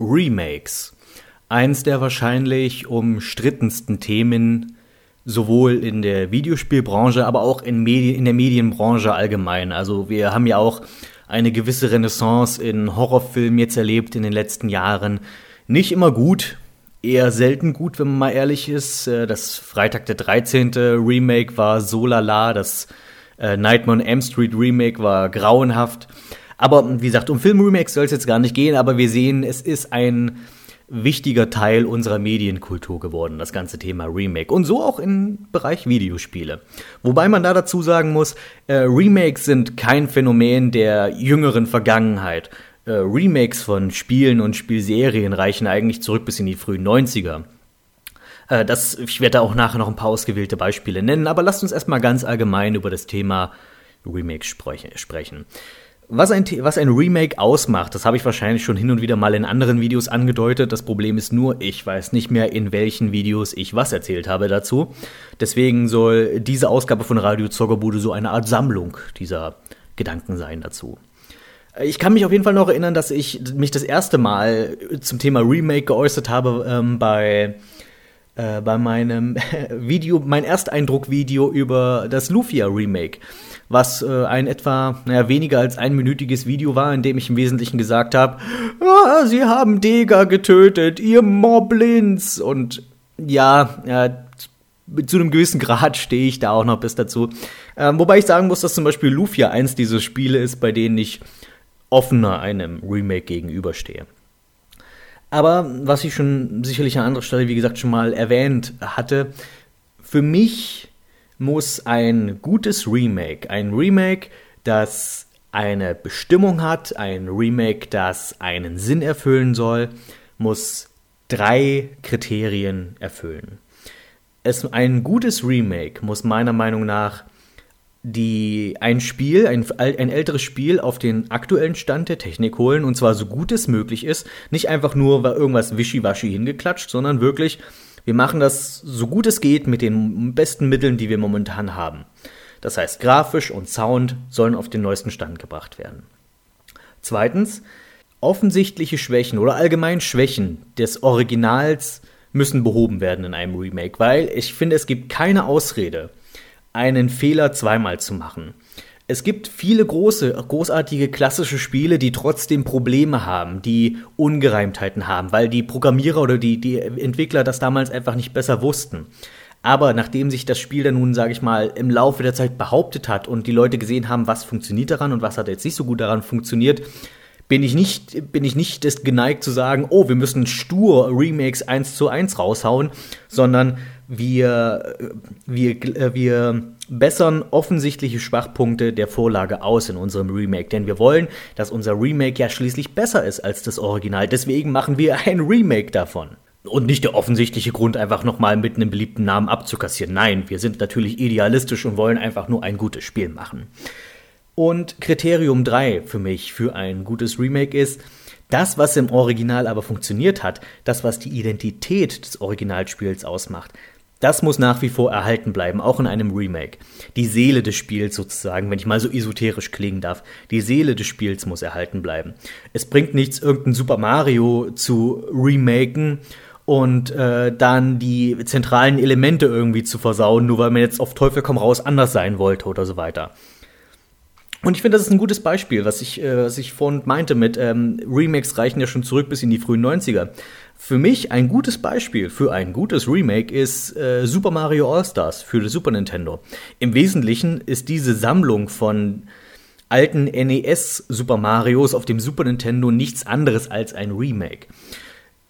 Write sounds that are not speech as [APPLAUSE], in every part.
Remakes. Eins der wahrscheinlich umstrittensten Themen sowohl in der Videospielbranche, aber auch in, Medi in der Medienbranche allgemein. Also wir haben ja auch eine gewisse Renaissance in Horrorfilmen jetzt erlebt in den letzten Jahren. Nicht immer gut, eher selten gut, wenn man mal ehrlich ist. Äh, das Freitag der 13. Remake war so lala, das äh, Nightmare on M Street Remake war grauenhaft. Aber wie gesagt, um Filmremakes soll es jetzt gar nicht gehen, aber wir sehen, es ist ein wichtiger Teil unserer Medienkultur geworden, das ganze Thema Remake. Und so auch im Bereich Videospiele. Wobei man da dazu sagen muss, äh, Remakes sind kein Phänomen der jüngeren Vergangenheit. Äh, Remakes von Spielen und Spielserien reichen eigentlich zurück bis in die frühen 90er. Äh, das, ich werde da auch nachher noch ein paar ausgewählte Beispiele nennen, aber lasst uns erstmal ganz allgemein über das Thema Remakes sprechen. Was ein, was ein Remake ausmacht, das habe ich wahrscheinlich schon hin und wieder mal in anderen Videos angedeutet. Das Problem ist nur, ich weiß nicht mehr, in welchen Videos ich was erzählt habe dazu. Deswegen soll diese Ausgabe von Radio Zockerbude so eine Art Sammlung dieser Gedanken sein dazu. Ich kann mich auf jeden Fall noch erinnern, dass ich mich das erste Mal zum Thema Remake geäußert habe ähm, bei äh, bei meinem [LAUGHS] Video, mein Ersteindruck-Video über das Lufia Remake, was äh, ein etwa, naja, weniger als einminütiges Video war, in dem ich im Wesentlichen gesagt habe, ah, sie haben Dega getötet, ihr Moblins. Und ja, ja, zu einem gewissen Grad stehe ich da auch noch bis dazu. Ähm, wobei ich sagen muss, dass zum Beispiel Lufia eins dieser Spiele ist, bei denen ich offener einem Remake gegenüberstehe. Aber was ich schon sicherlich an anderer Stelle, wie gesagt, schon mal erwähnt hatte, für mich muss ein gutes Remake, ein Remake, das eine Bestimmung hat, ein Remake, das einen Sinn erfüllen soll, muss drei Kriterien erfüllen. Es, ein gutes Remake muss meiner Meinung nach die ein Spiel, ein, ein älteres Spiel auf den aktuellen Stand der Technik holen und zwar so gut es möglich ist. Nicht einfach nur irgendwas wischiwaschi hingeklatscht, sondern wirklich, wir machen das so gut es geht mit den besten Mitteln, die wir momentan haben. Das heißt, grafisch und Sound sollen auf den neuesten Stand gebracht werden. Zweitens, offensichtliche Schwächen oder allgemein Schwächen des Originals müssen behoben werden in einem Remake, weil ich finde, es gibt keine Ausrede, einen Fehler zweimal zu machen. Es gibt viele große, großartige klassische Spiele, die trotzdem Probleme haben, die Ungereimtheiten haben, weil die Programmierer oder die, die Entwickler das damals einfach nicht besser wussten. Aber nachdem sich das Spiel dann nun, sage ich mal, im Laufe der Zeit behauptet hat und die Leute gesehen haben, was funktioniert daran und was hat jetzt nicht so gut daran funktioniert, bin ich nicht, bin ich nicht geneigt zu sagen, oh, wir müssen stur Remakes eins zu eins raushauen, sondern wir, wir, wir bessern offensichtliche Schwachpunkte der Vorlage aus in unserem Remake, denn wir wollen, dass unser Remake ja schließlich besser ist als das Original. Deswegen machen wir ein Remake davon. Und nicht der offensichtliche Grund, einfach nochmal mit einem beliebten Namen abzukassieren. Nein, wir sind natürlich idealistisch und wollen einfach nur ein gutes Spiel machen. Und Kriterium 3 für mich für ein gutes Remake ist, das, was im Original aber funktioniert hat, das, was die Identität des Originalspiels ausmacht, das muss nach wie vor erhalten bleiben, auch in einem Remake. Die Seele des Spiels sozusagen, wenn ich mal so esoterisch klingen darf. Die Seele des Spiels muss erhalten bleiben. Es bringt nichts, irgendein Super Mario zu remaken und äh, dann die zentralen Elemente irgendwie zu versauen, nur weil man jetzt auf Teufel komm raus anders sein wollte oder so weiter. Und ich finde, das ist ein gutes Beispiel, was ich, äh, was ich vorhin meinte mit ähm, Remakes reichen ja schon zurück bis in die frühen 90er. Für mich ein gutes Beispiel für ein gutes Remake ist äh, Super Mario All-Stars für das Super Nintendo. Im Wesentlichen ist diese Sammlung von alten NES Super Marios auf dem Super Nintendo nichts anderes als ein Remake.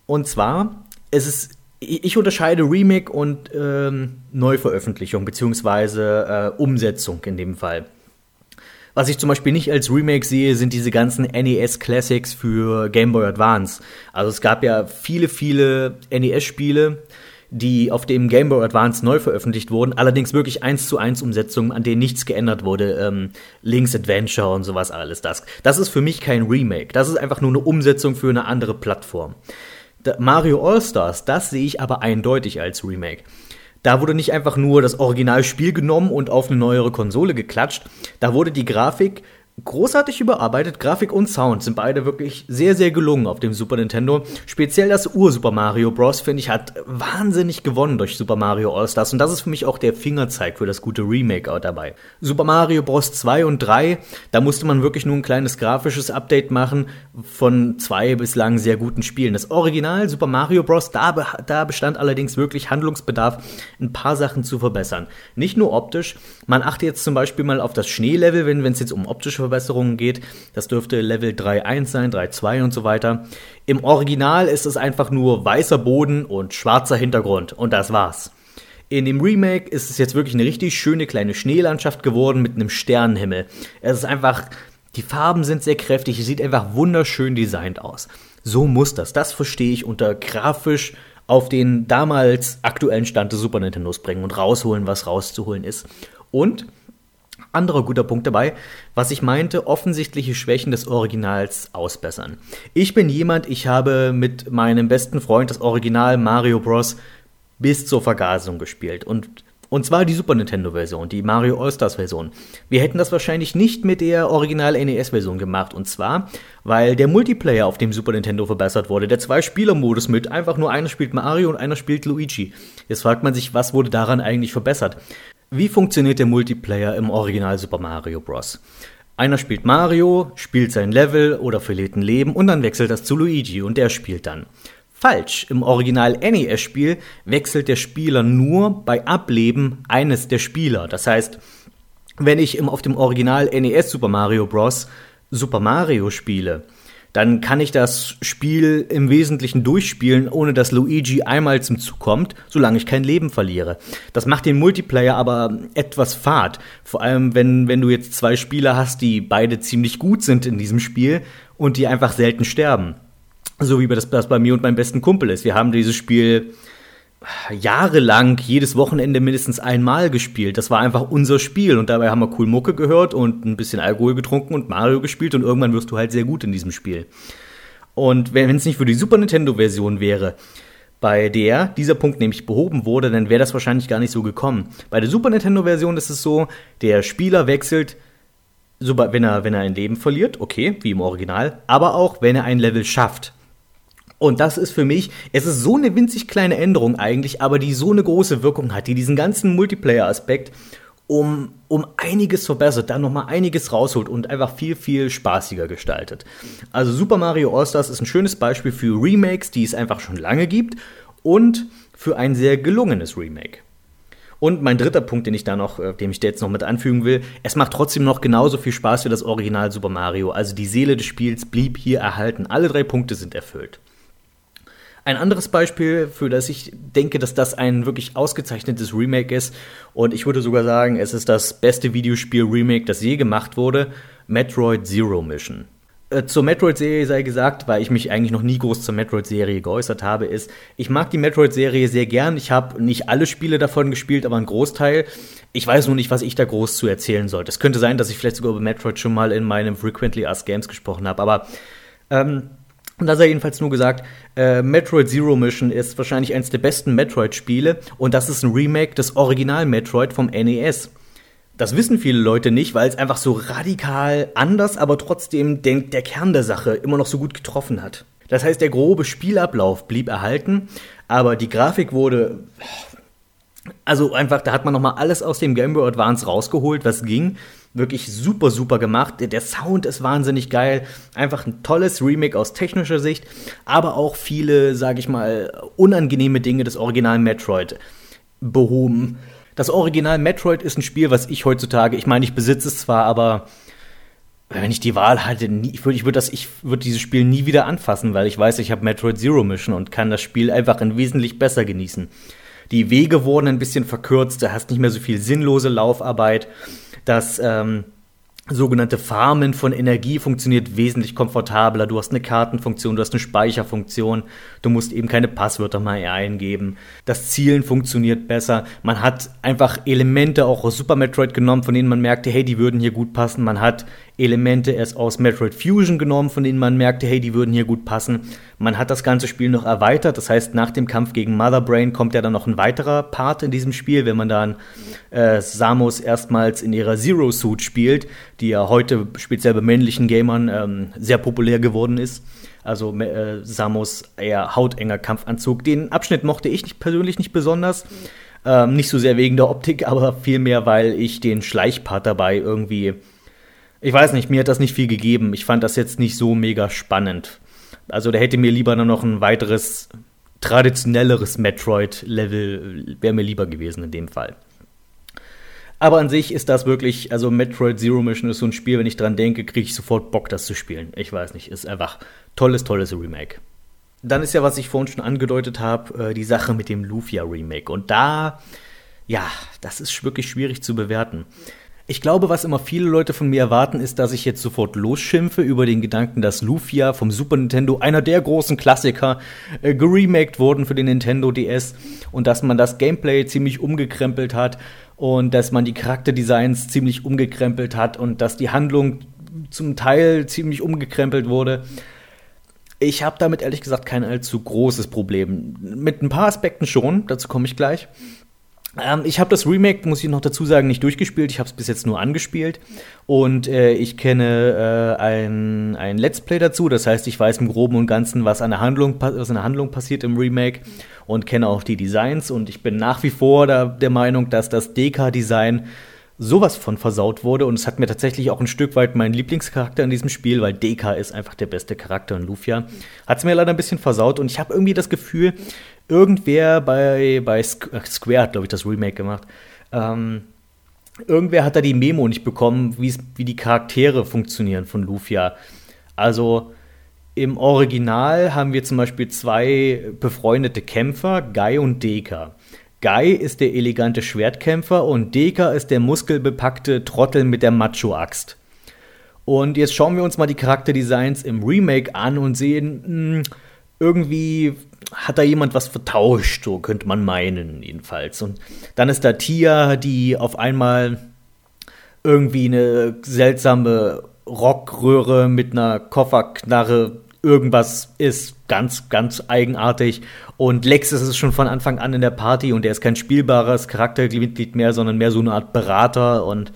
Und zwar, es ist ich unterscheide Remake und ähm, Neuveröffentlichung beziehungsweise äh, Umsetzung in dem Fall. Was ich zum Beispiel nicht als Remake sehe, sind diese ganzen NES Classics für Game Boy Advance. Also es gab ja viele, viele NES-Spiele, die auf dem Game Boy Advance neu veröffentlicht wurden, allerdings wirklich eins zu eins Umsetzungen, an denen nichts geändert wurde. Ähm, Link's Adventure und sowas alles das. Das ist für mich kein Remake. Das ist einfach nur eine Umsetzung für eine andere Plattform. Mario All-Stars, das sehe ich aber eindeutig als Remake. Da wurde nicht einfach nur das Originalspiel genommen und auf eine neuere Konsole geklatscht. Da wurde die Grafik großartig überarbeitet. Grafik und Sound sind beide wirklich sehr, sehr gelungen auf dem Super Nintendo. Speziell das Ur-Super Mario Bros. finde ich hat wahnsinnig gewonnen durch Super Mario All-Stars und das ist für mich auch der Fingerzeig für das gute Remake dabei. Super Mario Bros. 2 und 3, da musste man wirklich nur ein kleines grafisches Update machen von zwei bislang sehr guten Spielen. Das Original Super Mario Bros. da, da bestand allerdings wirklich Handlungsbedarf, ein paar Sachen zu verbessern. Nicht nur optisch, man achte jetzt zum Beispiel mal auf das Schneelevel, wenn es jetzt um optische Verbesserungen geht. Das dürfte Level 3.1 sein, 3.2 und so weiter. Im Original ist es einfach nur weißer Boden und schwarzer Hintergrund und das war's. In dem Remake ist es jetzt wirklich eine richtig schöne kleine Schneelandschaft geworden mit einem Sternenhimmel. Es ist einfach, die Farben sind sehr kräftig, es sieht einfach wunderschön designt aus. So muss das. Das verstehe ich unter grafisch auf den damals aktuellen Stand des Super Nintendos bringen und rausholen, was rauszuholen ist. Und anderer guter Punkt dabei, was ich meinte, offensichtliche Schwächen des Originals ausbessern. Ich bin jemand, ich habe mit meinem besten Freund das Original Mario Bros. bis zur Vergasung gespielt und und zwar die Super Nintendo-Version, die Mario All-Stars-Version. Wir hätten das wahrscheinlich nicht mit der Original-NES-Version gemacht. Und zwar, weil der Multiplayer auf dem Super Nintendo verbessert wurde. Der Zwei-Spieler-Modus mit einfach nur einer spielt Mario und einer spielt Luigi. Jetzt fragt man sich, was wurde daran eigentlich verbessert? Wie funktioniert der Multiplayer im Original Super Mario Bros? Einer spielt Mario, spielt sein Level oder verliert ein Leben und dann wechselt das zu Luigi und der spielt dann. Falsch. Im Original NES-Spiel wechselt der Spieler nur bei Ableben eines der Spieler. Das heißt, wenn ich im, auf dem Original NES Super Mario Bros. Super Mario spiele, dann kann ich das Spiel im Wesentlichen durchspielen, ohne dass Luigi einmal zum Zug kommt, solange ich kein Leben verliere. Das macht den Multiplayer aber etwas fad. Vor allem, wenn, wenn du jetzt zwei Spieler hast, die beide ziemlich gut sind in diesem Spiel und die einfach selten sterben. So wie das, das bei mir und meinem besten Kumpel ist. Wir haben dieses Spiel jahrelang jedes Wochenende mindestens einmal gespielt. Das war einfach unser Spiel und dabei haben wir cool Mucke gehört und ein bisschen Alkohol getrunken und Mario gespielt und irgendwann wirst du halt sehr gut in diesem Spiel. Und wenn es nicht für die Super Nintendo Version wäre, bei der dieser Punkt nämlich behoben wurde, dann wäre das wahrscheinlich gar nicht so gekommen. Bei der Super Nintendo Version ist es so, der Spieler wechselt wenn er, wenn er ein Leben verliert, okay, wie im Original, aber auch wenn er ein Level schafft. Und das ist für mich, es ist so eine winzig kleine Änderung eigentlich, aber die so eine große Wirkung hat, die diesen ganzen Multiplayer-Aspekt um, um einiges verbessert, dann nochmal einiges rausholt und einfach viel, viel spaßiger gestaltet. Also Super Mario All-Stars ist ein schönes Beispiel für Remakes, die es einfach schon lange gibt und für ein sehr gelungenes Remake. Und mein dritter Punkt, den ich da noch, äh, den ich da jetzt noch mit anfügen will, es macht trotzdem noch genauso viel Spaß wie das Original Super Mario. Also die Seele des Spiels blieb hier erhalten. Alle drei Punkte sind erfüllt. Ein anderes Beispiel, für das ich denke, dass das ein wirklich ausgezeichnetes Remake ist, und ich würde sogar sagen, es ist das beste Videospiel-Remake, das je gemacht wurde, Metroid Zero Mission. Äh, zur Metroid-Serie sei gesagt, weil ich mich eigentlich noch nie groß zur Metroid-Serie geäußert habe, ist, ich mag die Metroid-Serie sehr gern. Ich habe nicht alle Spiele davon gespielt, aber einen Großteil. Ich weiß nur nicht, was ich da groß zu erzählen sollte. Es könnte sein, dass ich vielleicht sogar über Metroid schon mal in meinem Frequently Asked Games gesprochen habe, aber ähm, und da sei jedenfalls nur gesagt, äh, Metroid Zero Mission ist wahrscheinlich eines der besten Metroid-Spiele und das ist ein Remake des Original Metroid vom NES. Das wissen viele Leute nicht, weil es einfach so radikal anders, aber trotzdem den, der Kern der Sache immer noch so gut getroffen hat. Das heißt, der grobe Spielablauf blieb erhalten, aber die Grafik wurde also einfach, da hat man noch mal alles aus dem Game Boy Advance rausgeholt, was ging wirklich super, super gemacht. Der Sound ist wahnsinnig geil. Einfach ein tolles Remake aus technischer Sicht, aber auch viele, sag ich mal, unangenehme Dinge des Original Metroid behoben. Das Original Metroid ist ein Spiel, was ich heutzutage, ich meine, ich besitze es zwar, aber wenn ich die Wahl hatte, nie, ich würde ich würd das, ich würde dieses Spiel nie wieder anfassen, weil ich weiß, ich habe Metroid Zero Mission und kann das Spiel einfach in wesentlich besser genießen. Die Wege wurden ein bisschen verkürzt, du hast nicht mehr so viel sinnlose Laufarbeit das ähm, sogenannte Farmen von Energie funktioniert wesentlich komfortabler. Du hast eine Kartenfunktion, du hast eine Speicherfunktion, du musst eben keine Passwörter mehr eingeben. Das Zielen funktioniert besser. Man hat einfach Elemente auch aus Super Metroid genommen, von denen man merkte, hey, die würden hier gut passen. Man hat Elemente erst aus Metroid Fusion genommen, von denen man merkte, hey, die würden hier gut passen. Man hat das ganze Spiel noch erweitert, das heißt, nach dem Kampf gegen Mother Brain kommt ja dann noch ein weiterer Part in diesem Spiel, wenn man dann äh, Samus erstmals in ihrer Zero Suit spielt, die ja heute speziell bei männlichen Gamern ähm, sehr populär geworden ist. Also äh, Samus eher hautenger Kampfanzug. Den Abschnitt mochte ich nicht, persönlich nicht besonders. Ähm, nicht so sehr wegen der Optik, [LAUGHS] aber vielmehr, weil ich den Schleichpart dabei irgendwie ich weiß nicht, mir hat das nicht viel gegeben. Ich fand das jetzt nicht so mega spannend. Also da hätte mir lieber noch ein weiteres, traditionelleres Metroid-Level, wäre mir lieber gewesen in dem Fall. Aber an sich ist das wirklich, also Metroid Zero Mission ist so ein Spiel, wenn ich dran denke, kriege ich sofort Bock, das zu spielen. Ich weiß nicht, ist einfach tolles, tolles Remake. Dann ist ja, was ich vorhin schon angedeutet habe, äh, die Sache mit dem Lufia Remake. Und da, ja, das ist wirklich schwierig zu bewerten. Ich glaube, was immer viele Leute von mir erwarten, ist, dass ich jetzt sofort losschimpfe über den Gedanken, dass Lufia vom Super Nintendo, einer der großen Klassiker, äh, geremaked wurden für den Nintendo DS und dass man das Gameplay ziemlich umgekrempelt hat und dass man die Charakterdesigns ziemlich umgekrempelt hat und dass die Handlung zum Teil ziemlich umgekrempelt wurde. Ich habe damit ehrlich gesagt kein allzu großes Problem. Mit ein paar Aspekten schon, dazu komme ich gleich. Ähm, ich habe das Remake, muss ich noch dazu sagen, nicht durchgespielt. Ich habe es bis jetzt nur angespielt. Und äh, ich kenne äh, ein, ein Let's Play dazu. Das heißt, ich weiß im Groben und Ganzen, was an der Handlung, was an der Handlung passiert im Remake und kenne auch die Designs. Und ich bin nach wie vor der, der Meinung, dass das DK-Design sowas von versaut wurde. Und es hat mir tatsächlich auch ein Stück weit meinen Lieblingscharakter in diesem Spiel, weil DK ist einfach der beste Charakter in Lufia. Hat es mir leider ein bisschen versaut. Und ich habe irgendwie das Gefühl, irgendwer bei, bei äh, Square hat, glaube ich, das Remake gemacht. Ähm, irgendwer hat da die Memo nicht bekommen, wie die Charaktere funktionieren von Lufia. Also im Original haben wir zum Beispiel zwei befreundete Kämpfer, Guy und Deka. Guy ist der elegante Schwertkämpfer und Deka ist der muskelbepackte Trottel mit der Macho-Axt. Und jetzt schauen wir uns mal die Charakterdesigns im Remake an und sehen, mh, hm, irgendwie hat da jemand was vertauscht, so könnte man meinen, jedenfalls. Und dann ist da Tia, die auf einmal irgendwie eine seltsame Rockröhre mit einer Kofferknarre irgendwas ist ganz, ganz eigenartig. Und Lex ist es schon von Anfang an in der Party und er ist kein spielbares Charaktermitglied mehr, sondern mehr so eine Art Berater und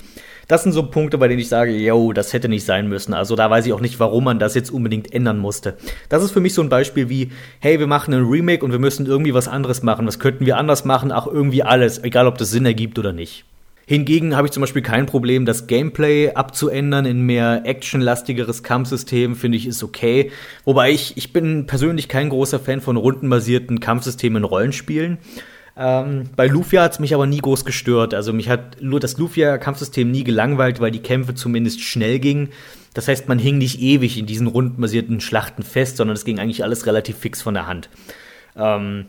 das sind so Punkte, bei denen ich sage, yo, das hätte nicht sein müssen. Also da weiß ich auch nicht, warum man das jetzt unbedingt ändern musste. Das ist für mich so ein Beispiel wie, hey, wir machen einen Remake und wir müssen irgendwie was anderes machen. Was könnten wir anders machen? Auch irgendwie alles, egal ob das Sinn ergibt oder nicht. Hingegen habe ich zum Beispiel kein Problem, das Gameplay abzuändern in mehr actionlastigeres Kampfsystem, finde ich, ist okay. Wobei ich, ich bin persönlich kein großer Fan von rundenbasierten Kampfsystemen in Rollenspielen. Ähm, bei Lufia hat es mich aber nie groß gestört. Also mich hat nur das Lufia-Kampfsystem nie gelangweilt, weil die Kämpfe zumindest schnell gingen. Das heißt, man hing nicht ewig in diesen rundenbasierten Schlachten fest, sondern es ging eigentlich alles relativ fix von der Hand. Ähm,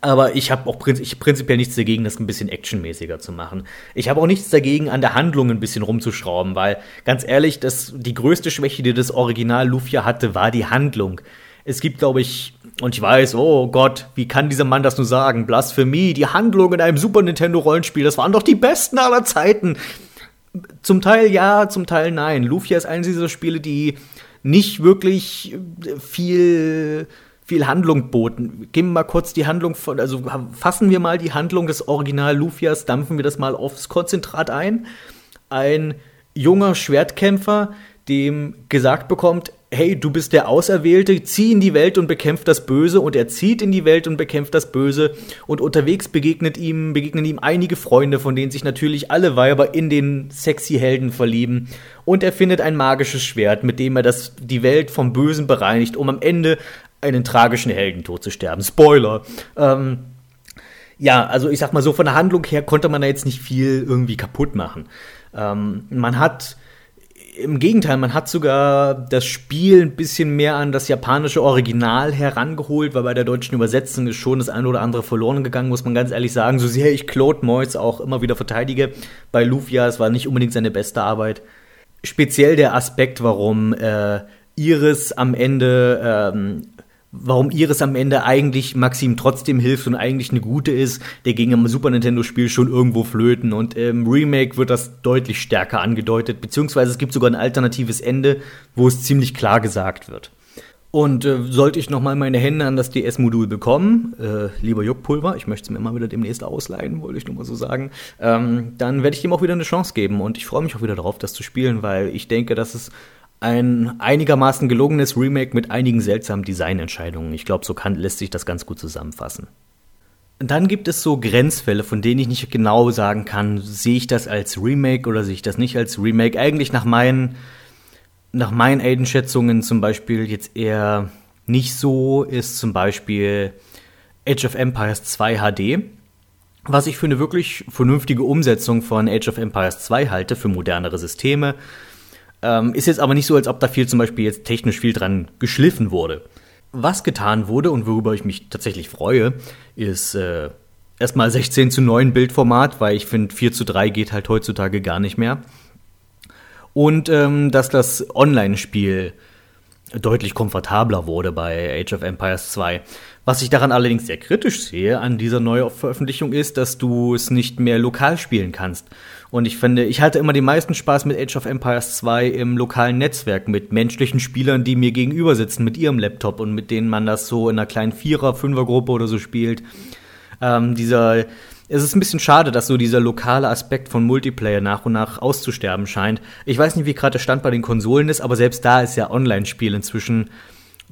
aber ich habe auch prinz ich prinzipiell nichts dagegen, das ein bisschen actionmäßiger zu machen. Ich habe auch nichts dagegen, an der Handlung ein bisschen rumzuschrauben, weil ganz ehrlich, das, die größte Schwäche, die das Original Lufia hatte, war die Handlung. Es gibt, glaube ich, und ich weiß, oh Gott, wie kann dieser Mann das nur sagen? Blasphemie, die Handlung in einem Super Nintendo Rollenspiel, das waren doch die besten aller Zeiten. Zum Teil ja, zum Teil nein. Lufia ist eines dieser Spiele, die nicht wirklich viel viel Handlung boten. Gehen wir mal kurz die Handlung von, also fassen wir mal die Handlung des Original Lufias, dampfen wir das mal aufs Konzentrat ein. Ein junger Schwertkämpfer, dem gesagt bekommt, hey, du bist der Auserwählte, zieh in die Welt und bekämpf das Böse und er zieht in die Welt und bekämpft das Böse und unterwegs begegnet ihm, begegnen ihm einige Freunde, von denen sich natürlich alle Weiber in den sexy Helden verlieben und er findet ein magisches Schwert, mit dem er das, die Welt vom Bösen bereinigt, um am Ende einen tragischen Heldentod zu sterben. Spoiler. Ähm, ja, also ich sag mal so, von der Handlung her konnte man da jetzt nicht viel irgendwie kaputt machen. Ähm, man hat im Gegenteil, man hat sogar das Spiel ein bisschen mehr an das japanische Original herangeholt, weil bei der deutschen Übersetzung ist schon das eine oder andere verloren gegangen, muss man ganz ehrlich sagen. So sehr ich Claude Moyes auch immer wieder verteidige, bei Lufia, es war nicht unbedingt seine beste Arbeit. Speziell der Aspekt, warum äh, Iris am Ende ähm, warum Iris am Ende eigentlich Maxim trotzdem hilft und eigentlich eine gute ist, der ging im Super Nintendo-Spiel schon irgendwo flöten. Und im Remake wird das deutlich stärker angedeutet, beziehungsweise es gibt sogar ein alternatives Ende, wo es ziemlich klar gesagt wird. Und äh, sollte ich nochmal meine Hände an das DS-Modul bekommen, äh, lieber Juckpulver, ich möchte es mir mal wieder demnächst ausleihen, wollte ich nur mal so sagen, ähm, dann werde ich dem auch wieder eine Chance geben. Und ich freue mich auch wieder darauf, das zu spielen, weil ich denke, dass es ein einigermaßen gelungenes Remake mit einigen seltsamen Designentscheidungen. Ich glaube, so kann, lässt sich das ganz gut zusammenfassen. Dann gibt es so Grenzfälle, von denen ich nicht genau sagen kann, sehe ich das als Remake oder sehe ich das nicht als Remake. Eigentlich nach meinen nach meinen Einschätzungen zum Beispiel jetzt eher nicht so ist zum Beispiel Age of Empires 2 HD, was ich für eine wirklich vernünftige Umsetzung von Age of Empires 2 halte für modernere Systeme. Ähm, ist jetzt aber nicht so, als ob da viel zum Beispiel jetzt technisch viel dran geschliffen wurde. Was getan wurde und worüber ich mich tatsächlich freue, ist äh, erstmal 16 zu 9 Bildformat, weil ich finde 4 zu 3 geht halt heutzutage gar nicht mehr und ähm, dass das Online-Spiel deutlich komfortabler wurde bei Age of Empires 2. Was ich daran allerdings sehr kritisch sehe an dieser Neuveröffentlichung ist, dass du es nicht mehr lokal spielen kannst. Und ich finde, ich hatte immer den meisten Spaß mit Age of Empires 2 im lokalen Netzwerk mit menschlichen Spielern, die mir gegenüber sitzen mit ihrem Laptop und mit denen man das so in einer kleinen Vierer-, Fünfer-Gruppe oder so spielt. Ähm, dieser es ist ein bisschen schade, dass so dieser lokale Aspekt von Multiplayer nach und nach auszusterben scheint. Ich weiß nicht, wie gerade der Stand bei den Konsolen ist, aber selbst da ist ja Online-Spiel inzwischen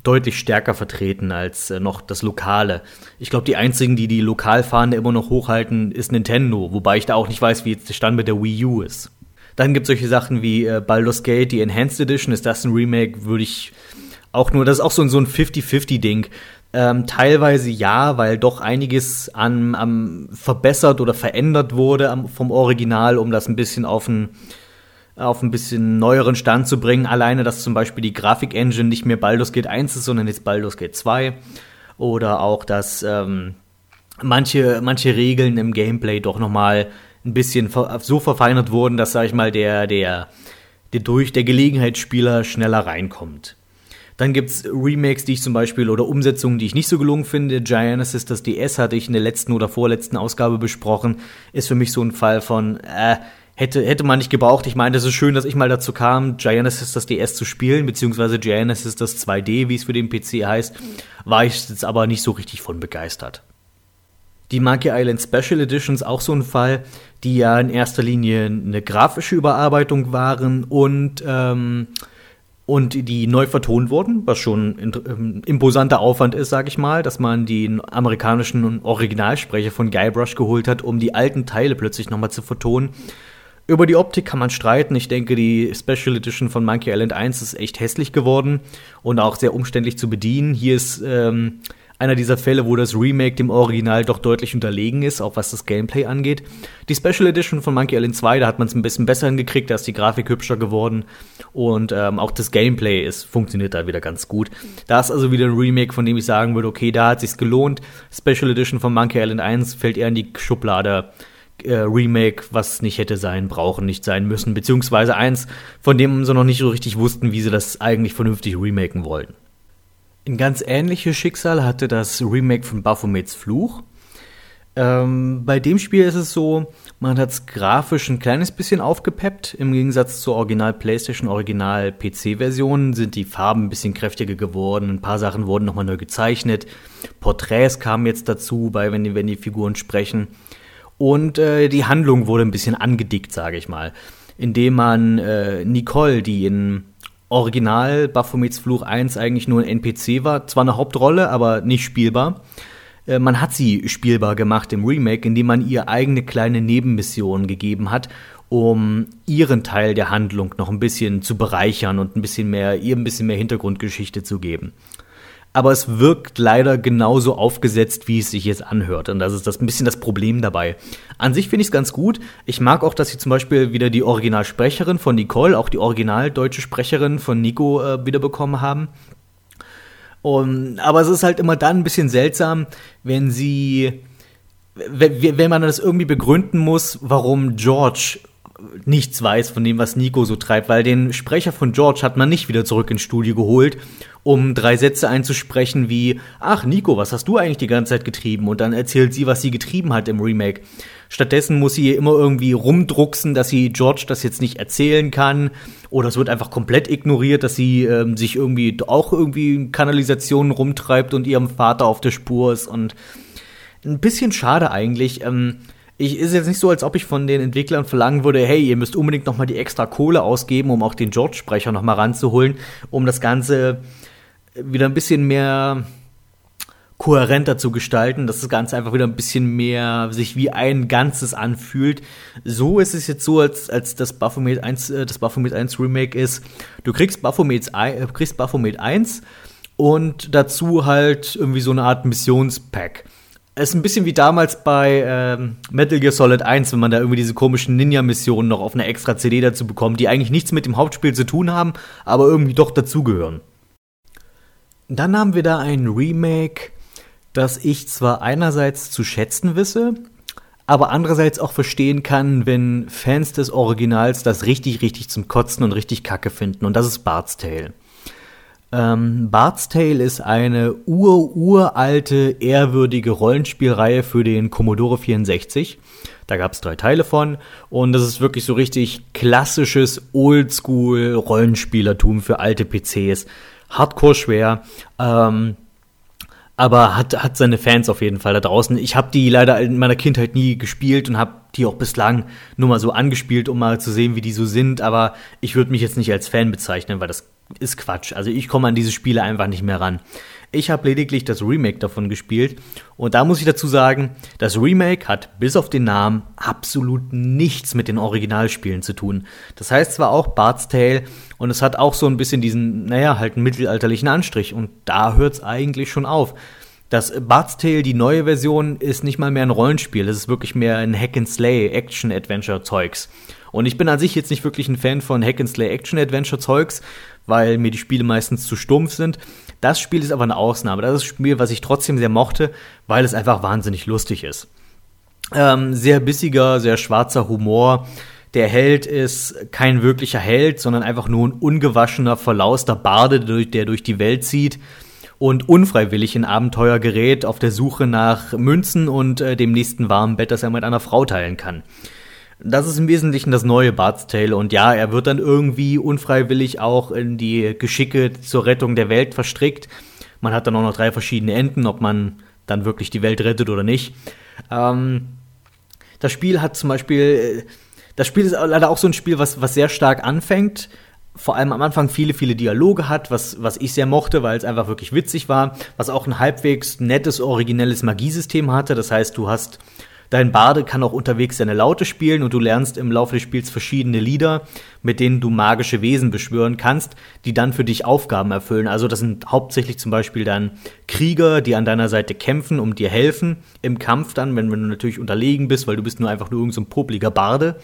deutlich stärker vertreten als äh, noch das Lokale. Ich glaube, die einzigen, die die Lokalfahne immer noch hochhalten, ist Nintendo, wobei ich da auch nicht weiß, wie jetzt der Stand mit der Wii U ist. Dann gibt es solche Sachen wie äh, Baldur's Gate, die Enhanced Edition, ist das ein Remake, würde ich auch nur, das ist auch so, so ein 50-50-Ding. Ähm, teilweise ja, weil doch einiges an, an verbessert oder verändert wurde am, vom Original, um das ein bisschen auf ein auf ein bisschen neueren Stand zu bringen. Alleine, dass zum Beispiel die Grafik-Engine nicht mehr Baldur's Gate 1 ist, sondern jetzt Baldur's Gate 2. Oder auch, dass ähm, manche, manche Regeln im Gameplay doch noch mal ein bisschen so verfeinert wurden, dass, sag ich mal, der, der, der durch der Gelegenheitsspieler schneller reinkommt. Dann gibt's Remakes, die ich zum Beispiel oder Umsetzungen, die ich nicht so gelungen finde. Gianesis, das DS, hatte ich in der letzten oder vorletzten Ausgabe besprochen. Ist für mich so ein Fall von, äh, hätte, hätte man nicht gebraucht. Ich meine, es ist schön, dass ich mal dazu kam, Gianesis das DS zu spielen, beziehungsweise Gianesis das 2D, wie es für den PC heißt. War ich jetzt aber nicht so richtig von begeistert. Die Monkey Island Special Editions auch so ein Fall, die ja in erster Linie eine grafische Überarbeitung waren und ähm, und die neu vertont wurden, was schon ein ähm, imposanter Aufwand ist, sag ich mal, dass man den amerikanischen Originalsprecher von Guybrush geholt hat, um die alten Teile plötzlich nochmal zu vertonen. Über die Optik kann man streiten. Ich denke, die Special Edition von Monkey Island 1 ist echt hässlich geworden und auch sehr umständlich zu bedienen. Hier ist ähm, einer dieser Fälle, wo das Remake dem Original doch deutlich unterlegen ist, auch was das Gameplay angeht. Die Special Edition von Monkey Island 2, da hat man es ein bisschen besser hingekriegt, da ist die Grafik hübscher geworden und ähm, auch das Gameplay ist, funktioniert da wieder ganz gut. Da ist also wieder ein Remake, von dem ich sagen würde, okay, da hat sich's gelohnt. Special Edition von Monkey Island 1 fällt eher in die Schublade äh, Remake, was nicht hätte sein brauchen, nicht sein müssen, beziehungsweise eins, von dem sie noch nicht so richtig wussten, wie sie das eigentlich vernünftig remaken wollten. Ein ganz ähnliches Schicksal hatte das Remake von Baphomets Fluch. Ähm, bei dem Spiel ist es so, man hat es grafisch ein kleines bisschen aufgepeppt. Im Gegensatz zur Original PlayStation, Original PC-Version sind die Farben ein bisschen kräftiger geworden. Ein paar Sachen wurden nochmal neu gezeichnet. Porträts kamen jetzt dazu, bei, wenn, die, wenn die Figuren sprechen. Und äh, die Handlung wurde ein bisschen angedickt, sage ich mal. Indem man äh, Nicole, die in Original Baphomets Fluch 1 eigentlich nur ein NPC war. Zwar eine Hauptrolle, aber nicht spielbar. Äh, man hat sie spielbar gemacht im Remake, indem man ihr eigene kleine Nebenmission gegeben hat, um ihren Teil der Handlung noch ein bisschen zu bereichern und ein bisschen mehr, ihr ein bisschen mehr Hintergrundgeschichte zu geben aber es wirkt leider genauso aufgesetzt, wie es sich jetzt anhört. Und das ist das ein bisschen das Problem dabei. An sich finde ich es ganz gut. Ich mag auch, dass sie zum Beispiel wieder die Originalsprecherin von Nicole, auch die original deutsche Sprecherin von Nico äh, wiederbekommen haben. Und, aber es ist halt immer dann ein bisschen seltsam, wenn sie, wenn man das irgendwie begründen muss, warum George nichts weiß von dem, was Nico so treibt, weil den Sprecher von George hat man nicht wieder zurück ins Studio geholt um drei Sätze einzusprechen wie, ach Nico, was hast du eigentlich die ganze Zeit getrieben? Und dann erzählt sie, was sie getrieben hat im Remake. Stattdessen muss sie immer irgendwie rumdrucksen, dass sie George das jetzt nicht erzählen kann. Oder es wird einfach komplett ignoriert, dass sie ähm, sich irgendwie auch irgendwie in Kanalisationen rumtreibt und ihrem Vater auf der Spur ist. Und ein bisschen schade eigentlich. Ähm, ich ist jetzt nicht so, als ob ich von den Entwicklern verlangen würde, hey, ihr müsst unbedingt noch mal die extra Kohle ausgeben, um auch den George-Sprecher noch mal ranzuholen, um das Ganze wieder ein bisschen mehr kohärenter zu gestalten, dass das Ganze einfach wieder ein bisschen mehr sich wie ein Ganzes anfühlt. So ist es jetzt so, als, als das Baphomet 1, äh, das Baphomet 1 Remake ist. Du kriegst Baphomet, äh, kriegst Baphomet 1 und dazu halt irgendwie so eine Art Missionspack. Es ist ein bisschen wie damals bei ähm, Metal Gear Solid 1, wenn man da irgendwie diese komischen Ninja-Missionen noch auf einer extra CD dazu bekommt, die eigentlich nichts mit dem Hauptspiel zu tun haben, aber irgendwie doch dazugehören. Dann haben wir da ein Remake das ich zwar einerseits zu schätzen wisse, aber andererseits auch verstehen kann, wenn Fans des Originals das richtig, richtig zum Kotzen und richtig kacke finden. Und das ist Bart's Tale. Ähm, Bart's Tale ist eine ur-uralte, ehrwürdige Rollenspielreihe für den Commodore 64. Da gab es drei Teile von und das ist wirklich so richtig klassisches Oldschool-Rollenspielertum für alte PCs. Hardcore schwer. Ähm, aber hat, hat seine Fans auf jeden Fall da draußen. Ich habe die leider in meiner Kindheit nie gespielt und habe die auch bislang nur mal so angespielt, um mal zu sehen, wie die so sind. Aber ich würde mich jetzt nicht als Fan bezeichnen, weil das ist Quatsch. Also ich komme an diese Spiele einfach nicht mehr ran. Ich habe lediglich das Remake davon gespielt. Und da muss ich dazu sagen, das Remake hat bis auf den Namen absolut nichts mit den Originalspielen zu tun. Das heißt zwar auch Bart's Tale und es hat auch so ein bisschen diesen, naja, halt mittelalterlichen Anstrich. Und da hört es eigentlich schon auf. Das Bart's Tale, die neue Version, ist nicht mal mehr ein Rollenspiel. Das ist wirklich mehr ein Hack-and-Slay, Action-Adventure-Zeugs. Und ich bin an sich jetzt nicht wirklich ein Fan von Hack-and-Slay Action-Adventure-Zeugs, weil mir die Spiele meistens zu stumpf sind. Das Spiel ist aber eine Ausnahme. Das ist ein Spiel, was ich trotzdem sehr mochte, weil es einfach wahnsinnig lustig ist. Ähm, sehr bissiger, sehr schwarzer Humor. Der Held ist kein wirklicher Held, sondern einfach nur ein ungewaschener, verlauster Barde, der durch die Welt zieht und unfreiwillig in Abenteuer gerät auf der Suche nach Münzen und äh, dem nächsten warmen Bett, das er mit einer Frau teilen kann. Das ist im Wesentlichen das neue Bart's Tale und ja, er wird dann irgendwie unfreiwillig auch in die Geschicke zur Rettung der Welt verstrickt. Man hat dann auch noch drei verschiedene Enden, ob man dann wirklich die Welt rettet oder nicht. Ähm, das Spiel hat zum Beispiel, das Spiel ist leider auch so ein Spiel, was, was sehr stark anfängt, vor allem am Anfang viele, viele Dialoge hat, was, was ich sehr mochte, weil es einfach wirklich witzig war, was auch ein halbwegs nettes, originelles Magiesystem hatte. Das heißt, du hast Dein Bade kann auch unterwegs seine Laute spielen und du lernst im Laufe des Spiels verschiedene Lieder, mit denen du magische Wesen beschwören kannst, die dann für dich Aufgaben erfüllen. Also das sind hauptsächlich zum Beispiel dann Krieger, die an deiner Seite kämpfen, um dir helfen im Kampf dann, wenn, wenn du natürlich unterlegen bist, weil du bist nur einfach nur irgendein so popliger Barde.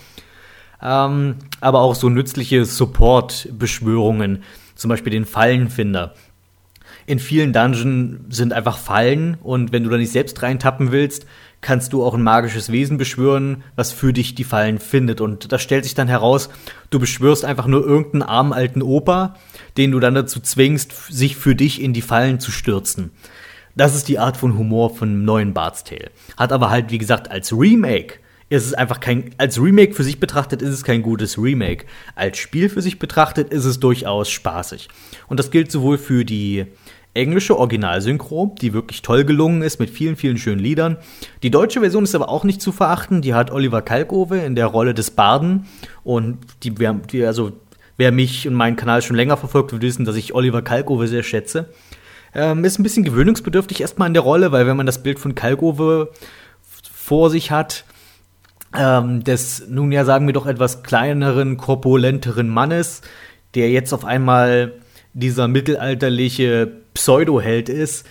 Ähm, aber auch so nützliche Support-Beschwörungen, zum Beispiel den Fallenfinder in vielen Dungeons sind einfach Fallen und wenn du da nicht selbst reintappen willst, kannst du auch ein magisches Wesen beschwören, was für dich die Fallen findet. Und das stellt sich dann heraus, du beschwörst einfach nur irgendeinen armen alten Opa, den du dann dazu zwingst, sich für dich in die Fallen zu stürzen. Das ist die Art von Humor von neuen Bart's Tale. Hat aber halt, wie gesagt, als Remake ist es einfach kein, als Remake für sich betrachtet ist es kein gutes Remake. Als Spiel für sich betrachtet ist es durchaus spaßig. Und das gilt sowohl für die englische Originalsynchro, die wirklich toll gelungen ist mit vielen, vielen schönen Liedern. Die deutsche Version ist aber auch nicht zu verachten. Die hat Oliver Kalkofe in der Rolle des Barden. Und die, die also wer mich und meinen Kanal schon länger verfolgt, wird wissen, dass ich Oliver Kalkofe sehr schätze. Ähm, ist ein bisschen gewöhnungsbedürftig erstmal in der Rolle, weil wenn man das Bild von Kalkofe vor sich hat, ähm, des nun ja sagen wir doch etwas kleineren, korpulenteren Mannes, der jetzt auf einmal dieser mittelalterliche Pseudo-Held ist,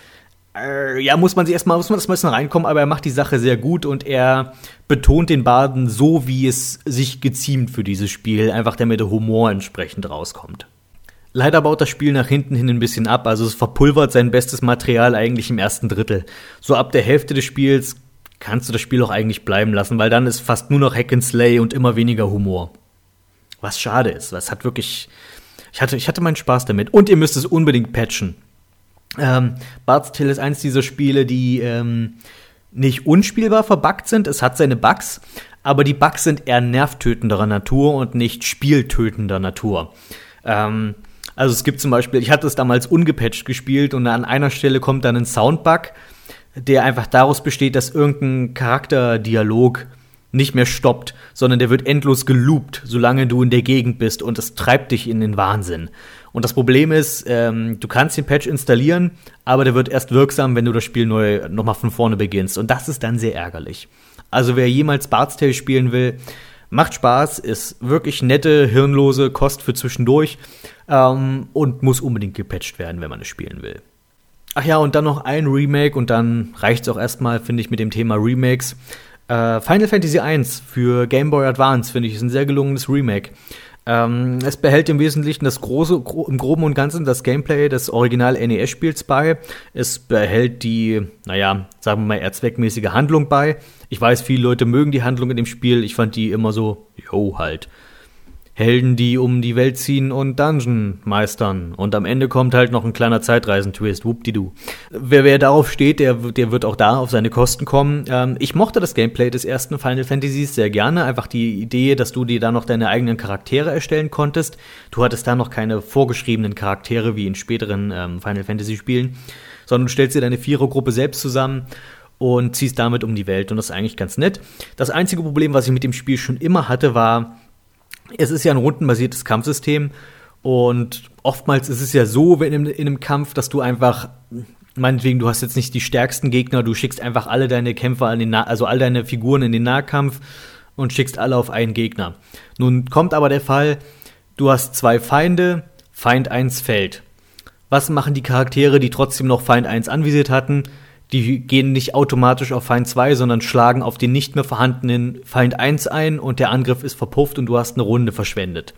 äh, ja, muss man sich erstmal, muss man das bisschen reinkommen, aber er macht die Sache sehr gut und er betont den Baden so, wie es sich geziemt für dieses Spiel, einfach damit der Humor entsprechend rauskommt. Leider baut das Spiel nach hinten hin ein bisschen ab, also es verpulvert sein bestes Material eigentlich im ersten Drittel. So ab der Hälfte des Spiels kannst du das Spiel auch eigentlich bleiben lassen, weil dann ist fast nur noch Hack and Slay und immer weniger Humor. Was schade ist, was hat wirklich, ich hatte, ich hatte meinen Spaß damit. Und ihr müsst es unbedingt patchen. Ähm, Bart's Tale ist eins dieser Spiele, die ähm, nicht unspielbar verbuggt sind. Es hat seine Bugs, aber die Bugs sind eher nervtötenderer Natur und nicht spieltötender Natur. Ähm, also es gibt zum Beispiel, ich hatte es damals ungepatcht gespielt und an einer Stelle kommt dann ein Soundbug, der einfach daraus besteht, dass irgendein Charakterdialog nicht mehr stoppt, sondern der wird endlos geloopt, solange du in der Gegend bist und es treibt dich in den Wahnsinn. Und das Problem ist, ähm, du kannst den Patch installieren, aber der wird erst wirksam, wenn du das Spiel neu nochmal von vorne beginnst. Und das ist dann sehr ärgerlich. Also wer jemals Bard's Tale spielen will, macht Spaß, ist wirklich nette, hirnlose Kost für zwischendurch ähm, und muss unbedingt gepatcht werden, wenn man es spielen will. Ach ja, und dann noch ein Remake und dann reicht es auch erstmal, finde ich, mit dem Thema Remakes. Äh, Final Fantasy I für Game Boy Advance, finde ich, ist ein sehr gelungenes Remake. Ähm, es behält im Wesentlichen das große, gro im Groben und Ganzen das Gameplay des Original-NES-Spiels bei. Es behält die, naja, sagen wir mal, eher zweckmäßige Handlung bei. Ich weiß, viele Leute mögen die Handlung in dem Spiel. Ich fand die immer so, yo, halt. Helden, die um die Welt ziehen und Dungeon meistern. Und am Ende kommt halt noch ein kleiner Zeitreisentwist, whoopdidu. Wer, wer darauf steht, der, der wird auch da auf seine Kosten kommen. Ähm, ich mochte das Gameplay des ersten Final Fantasies sehr gerne. Einfach die Idee, dass du dir da noch deine eigenen Charaktere erstellen konntest. Du hattest da noch keine vorgeschriebenen Charaktere wie in späteren ähm, Final Fantasy Spielen, sondern du stellst dir deine Vierergruppe selbst zusammen und ziehst damit um die Welt. Und das ist eigentlich ganz nett. Das einzige Problem, was ich mit dem Spiel schon immer hatte, war, es ist ja ein rundenbasiertes Kampfsystem und oftmals ist es ja so, wenn in, in einem Kampf, dass du einfach meinetwegen, du hast jetzt nicht die stärksten Gegner, du schickst einfach alle deine Kämpfer an den, nah also all deine Figuren in den Nahkampf und schickst alle auf einen Gegner. Nun kommt aber der Fall, du hast zwei Feinde, Feind 1 fällt. Was machen die Charaktere, die trotzdem noch Feind 1 anvisiert hatten? Die gehen nicht automatisch auf Feind 2, sondern schlagen auf den nicht mehr vorhandenen Feind 1 ein und der Angriff ist verpufft und du hast eine Runde verschwendet.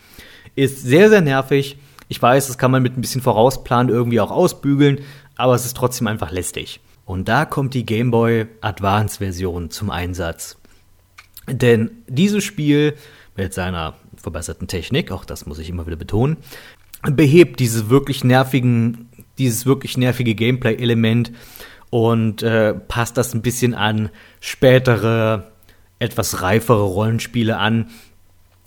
Ist sehr, sehr nervig. Ich weiß, das kann man mit ein bisschen Vorausplan irgendwie auch ausbügeln, aber es ist trotzdem einfach lästig. Und da kommt die Game Boy Advance Version zum Einsatz. Denn dieses Spiel mit seiner verbesserten Technik, auch das muss ich immer wieder betonen, behebt diese wirklich nervigen, dieses wirklich nervige Gameplay-Element und äh, passt das ein bisschen an spätere, etwas reifere Rollenspiele an,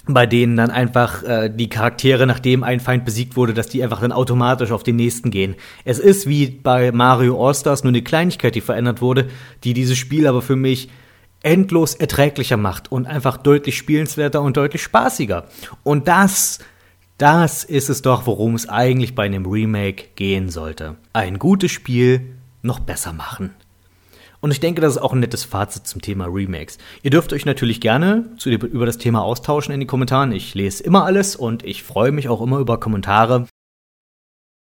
bei denen dann einfach äh, die Charaktere, nachdem ein Feind besiegt wurde, dass die einfach dann automatisch auf den nächsten gehen. Es ist wie bei Mario All-Stars nur eine Kleinigkeit, die verändert wurde, die dieses Spiel aber für mich endlos erträglicher macht und einfach deutlich spielenswerter und deutlich spaßiger. Und das, das ist es doch, worum es eigentlich bei einem Remake gehen sollte. Ein gutes Spiel noch besser machen. Und ich denke, das ist auch ein nettes Fazit zum Thema Remakes. Ihr dürft euch natürlich gerne zu, über das Thema austauschen in den Kommentaren. Ich lese immer alles und ich freue mich auch immer über Kommentare.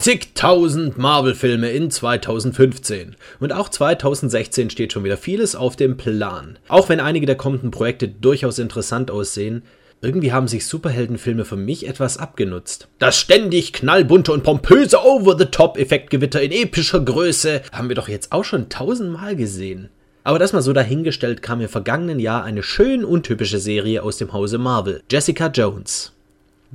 Zigtausend Marvel-Filme in 2015. Und auch 2016 steht schon wieder vieles auf dem Plan. Auch wenn einige der kommenden Projekte durchaus interessant aussehen, irgendwie haben sich Superheldenfilme für mich etwas abgenutzt. Das ständig knallbunte und pompöse Over-the-Top-Effektgewitter in epischer Größe haben wir doch jetzt auch schon tausendmal gesehen. Aber das mal so dahingestellt kam im vergangenen Jahr eine schön untypische Serie aus dem Hause Marvel, Jessica Jones.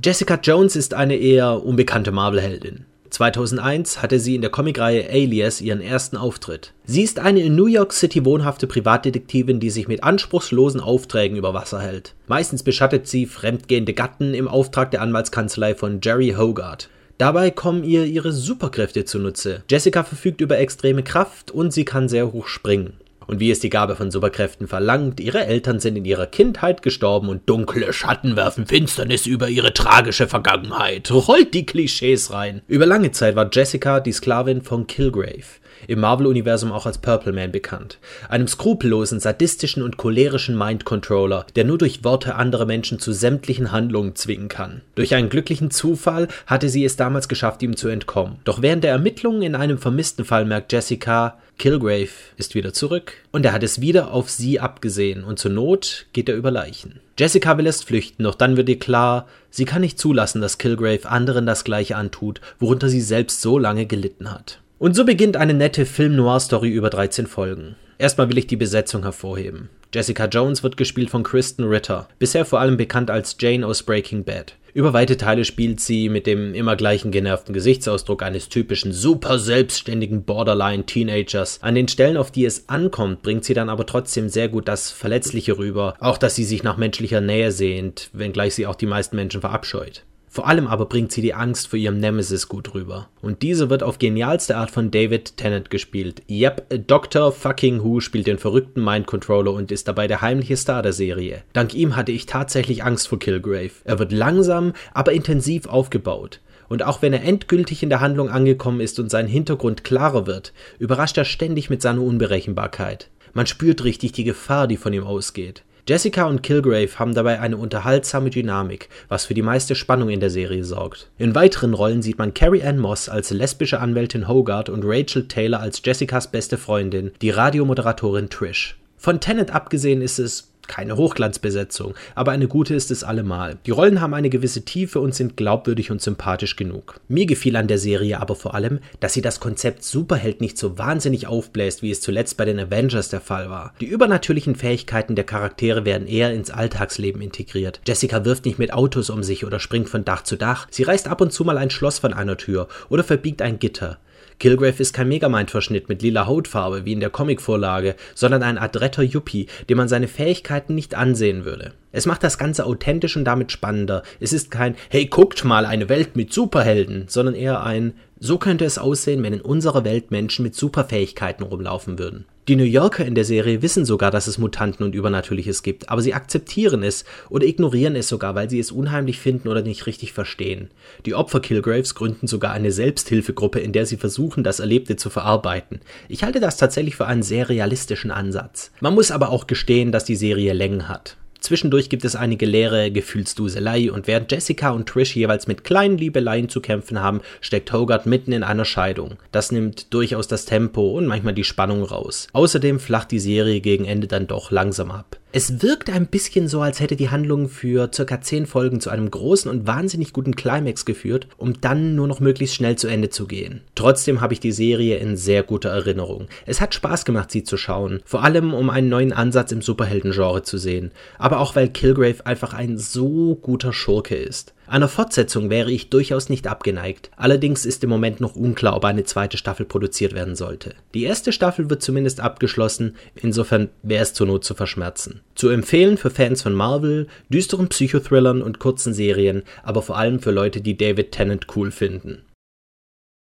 Jessica Jones ist eine eher unbekannte Marvel-Heldin. 2001 hatte sie in der Comicreihe Alias ihren ersten Auftritt. Sie ist eine in New York City wohnhafte Privatdetektivin, die sich mit anspruchslosen Aufträgen über Wasser hält. Meistens beschattet sie fremdgehende Gatten im Auftrag der Anwaltskanzlei von Jerry Hogarth. Dabei kommen ihr ihre Superkräfte zunutze. Jessica verfügt über extreme Kraft und sie kann sehr hoch springen. Und wie es die Gabe von Superkräften verlangt, ihre Eltern sind in ihrer Kindheit gestorben und dunkle Schatten werfen Finsternis über ihre tragische Vergangenheit. Rollt die Klischees rein. Über lange Zeit war Jessica die Sklavin von Kilgrave im Marvel-Universum auch als Purple Man bekannt, einem skrupellosen, sadistischen und cholerischen Mind-Controller, der nur durch Worte andere Menschen zu sämtlichen Handlungen zwingen kann. Durch einen glücklichen Zufall hatte sie es damals geschafft, ihm zu entkommen. Doch während der Ermittlungen in einem vermissten Fall merkt Jessica, Kilgrave ist wieder zurück und er hat es wieder auf sie abgesehen und zur Not geht er über Leichen. Jessica will erst flüchten, doch dann wird ihr klar, sie kann nicht zulassen, dass Kilgrave anderen das gleiche antut, worunter sie selbst so lange gelitten hat. Und so beginnt eine nette Film-Noir-Story über 13 Folgen. Erstmal will ich die Besetzung hervorheben. Jessica Jones wird gespielt von Kristen Ritter, bisher vor allem bekannt als Jane aus Breaking Bad. Über weite Teile spielt sie mit dem immer gleichen genervten Gesichtsausdruck eines typischen super selbstständigen Borderline-Teenagers. An den Stellen, auf die es ankommt, bringt sie dann aber trotzdem sehr gut das Verletzliche rüber. Auch, dass sie sich nach menschlicher Nähe sehnt, wenngleich sie auch die meisten Menschen verabscheut. Vor allem aber bringt sie die Angst vor ihrem Nemesis gut rüber. Und diese wird auf genialste Art von David Tennant gespielt. Yep, Dr. fucking Who spielt den verrückten Mind Controller und ist dabei der heimliche Star der Serie. Dank ihm hatte ich tatsächlich Angst vor Kilgrave. Er wird langsam, aber intensiv aufgebaut. Und auch wenn er endgültig in der Handlung angekommen ist und sein Hintergrund klarer wird, überrascht er ständig mit seiner Unberechenbarkeit. Man spürt richtig die Gefahr, die von ihm ausgeht. Jessica und Kilgrave haben dabei eine unterhaltsame Dynamik, was für die meiste Spannung in der Serie sorgt. In weiteren Rollen sieht man Carrie Ann Moss als lesbische Anwältin Hogarth und Rachel Taylor als Jessicas beste Freundin, die Radiomoderatorin Trish. Von Tenet abgesehen ist es keine Hochglanzbesetzung, aber eine gute ist es allemal. Die Rollen haben eine gewisse Tiefe und sind glaubwürdig und sympathisch genug. Mir gefiel an der Serie aber vor allem, dass sie das Konzept Superheld nicht so wahnsinnig aufbläst, wie es zuletzt bei den Avengers der Fall war. Die übernatürlichen Fähigkeiten der Charaktere werden eher ins Alltagsleben integriert. Jessica wirft nicht mit Autos um sich oder springt von Dach zu Dach. Sie reißt ab und zu mal ein Schloss von einer Tür oder verbiegt ein Gitter. Kilgrave ist kein Megamind-Verschnitt mit lila Hautfarbe wie in der Comicvorlage, sondern ein adretter Yuppie, dem man seine Fähigkeiten nicht ansehen würde. Es macht das Ganze authentisch und damit spannender. Es ist kein Hey, guckt mal eine Welt mit Superhelden, sondern eher ein So könnte es aussehen, wenn in unserer Welt Menschen mit Superfähigkeiten rumlaufen würden. Die New Yorker in der Serie wissen sogar, dass es Mutanten und Übernatürliches gibt, aber sie akzeptieren es oder ignorieren es sogar, weil sie es unheimlich finden oder nicht richtig verstehen. Die Opfer Killgraves gründen sogar eine Selbsthilfegruppe, in der sie versuchen, das Erlebte zu verarbeiten. Ich halte das tatsächlich für einen sehr realistischen Ansatz. Man muss aber auch gestehen, dass die Serie Längen hat. Zwischendurch gibt es einige leere Gefühlsduselei und während Jessica und Trish jeweils mit kleinen Liebeleien zu kämpfen haben, steckt Hogarth mitten in einer Scheidung. Das nimmt durchaus das Tempo und manchmal die Spannung raus. Außerdem flacht die Serie gegen Ende dann doch langsam ab. Es wirkt ein bisschen so, als hätte die Handlung für circa 10 Folgen zu einem großen und wahnsinnig guten Climax geführt, um dann nur noch möglichst schnell zu Ende zu gehen. Trotzdem habe ich die Serie in sehr guter Erinnerung. Es hat Spaß gemacht, sie zu schauen, vor allem um einen neuen Ansatz im Superhelden-Genre zu sehen, aber auch weil Kilgrave einfach ein so guter Schurke ist. Einer Fortsetzung wäre ich durchaus nicht abgeneigt. Allerdings ist im Moment noch unklar, ob eine zweite Staffel produziert werden sollte. Die erste Staffel wird zumindest abgeschlossen, insofern wäre es zur Not zu verschmerzen. Zu empfehlen für Fans von Marvel, düsteren Psychothrillern und kurzen Serien, aber vor allem für Leute, die David Tennant cool finden.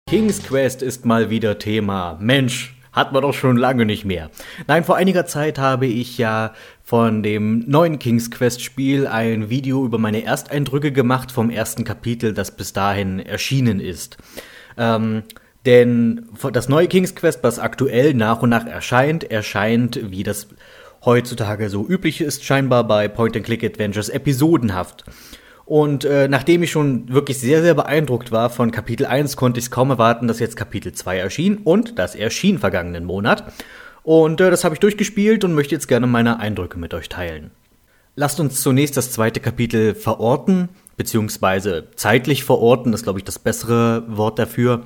King's Quest ist mal wieder Thema. Mensch, hat man doch schon lange nicht mehr. Nein, vor einiger Zeit habe ich ja von dem neuen King's Quest Spiel ein Video über meine Ersteindrücke gemacht vom ersten Kapitel, das bis dahin erschienen ist. Ähm, denn das neue King's Quest, was aktuell nach und nach erscheint, erscheint, wie das heutzutage so üblich ist, scheinbar bei Point-and-Click-Adventures episodenhaft. Und äh, nachdem ich schon wirklich sehr, sehr beeindruckt war von Kapitel 1, konnte ich es kaum erwarten, dass jetzt Kapitel 2 erschien. Und das erschien vergangenen Monat. Und äh, das habe ich durchgespielt und möchte jetzt gerne meine Eindrücke mit euch teilen. Lasst uns zunächst das zweite Kapitel verorten, beziehungsweise zeitlich verorten, das ist, glaube ich, das bessere Wort dafür.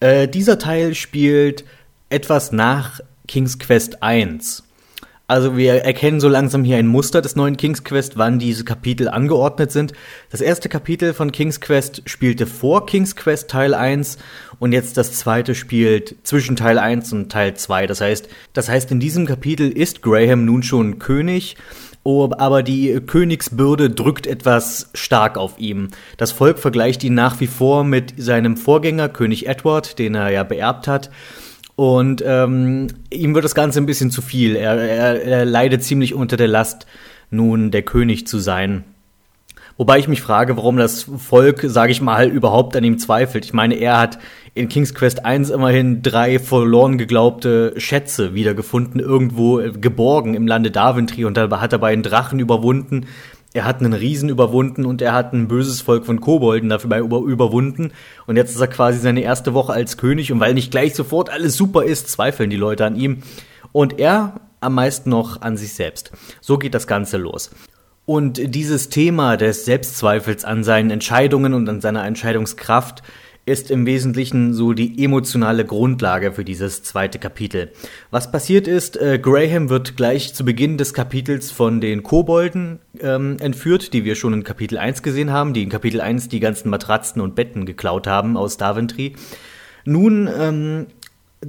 Äh, dieser Teil spielt etwas nach King's Quest 1. Also wir erkennen so langsam hier ein Muster des neuen King's Quest, wann diese Kapitel angeordnet sind. Das erste Kapitel von King's Quest spielte vor King's Quest Teil 1 und jetzt das zweite spielt zwischen Teil 1 und Teil 2. Das heißt, das heißt in diesem Kapitel ist Graham nun schon König, aber die Königsbürde drückt etwas stark auf ihm. Das Volk vergleicht ihn nach wie vor mit seinem Vorgänger König Edward, den er ja beerbt hat. Und ähm, ihm wird das Ganze ein bisschen zu viel. Er, er, er leidet ziemlich unter der Last, nun der König zu sein. Wobei ich mich frage, warum das Volk, sage ich mal, überhaupt an ihm zweifelt. Ich meine, er hat in King's Quest 1 immerhin drei verloren geglaubte Schätze wiedergefunden, irgendwo geborgen im Lande Daventry und hat er bei einen Drachen überwunden er hat einen Riesen überwunden und er hat ein böses Volk von Kobolden dafür über, überwunden. Und jetzt ist er quasi seine erste Woche als König und weil nicht gleich sofort alles super ist, zweifeln die Leute an ihm. Und er am meisten noch an sich selbst. So geht das Ganze los. Und dieses Thema des Selbstzweifels an seinen Entscheidungen und an seiner Entscheidungskraft ist im Wesentlichen so die emotionale Grundlage für dieses zweite Kapitel. Was passiert ist, äh, Graham wird gleich zu Beginn des Kapitels von den Kobolden ähm, entführt, die wir schon in Kapitel 1 gesehen haben, die in Kapitel 1 die ganzen Matratzen und Betten geklaut haben aus Daventry. Nun ähm,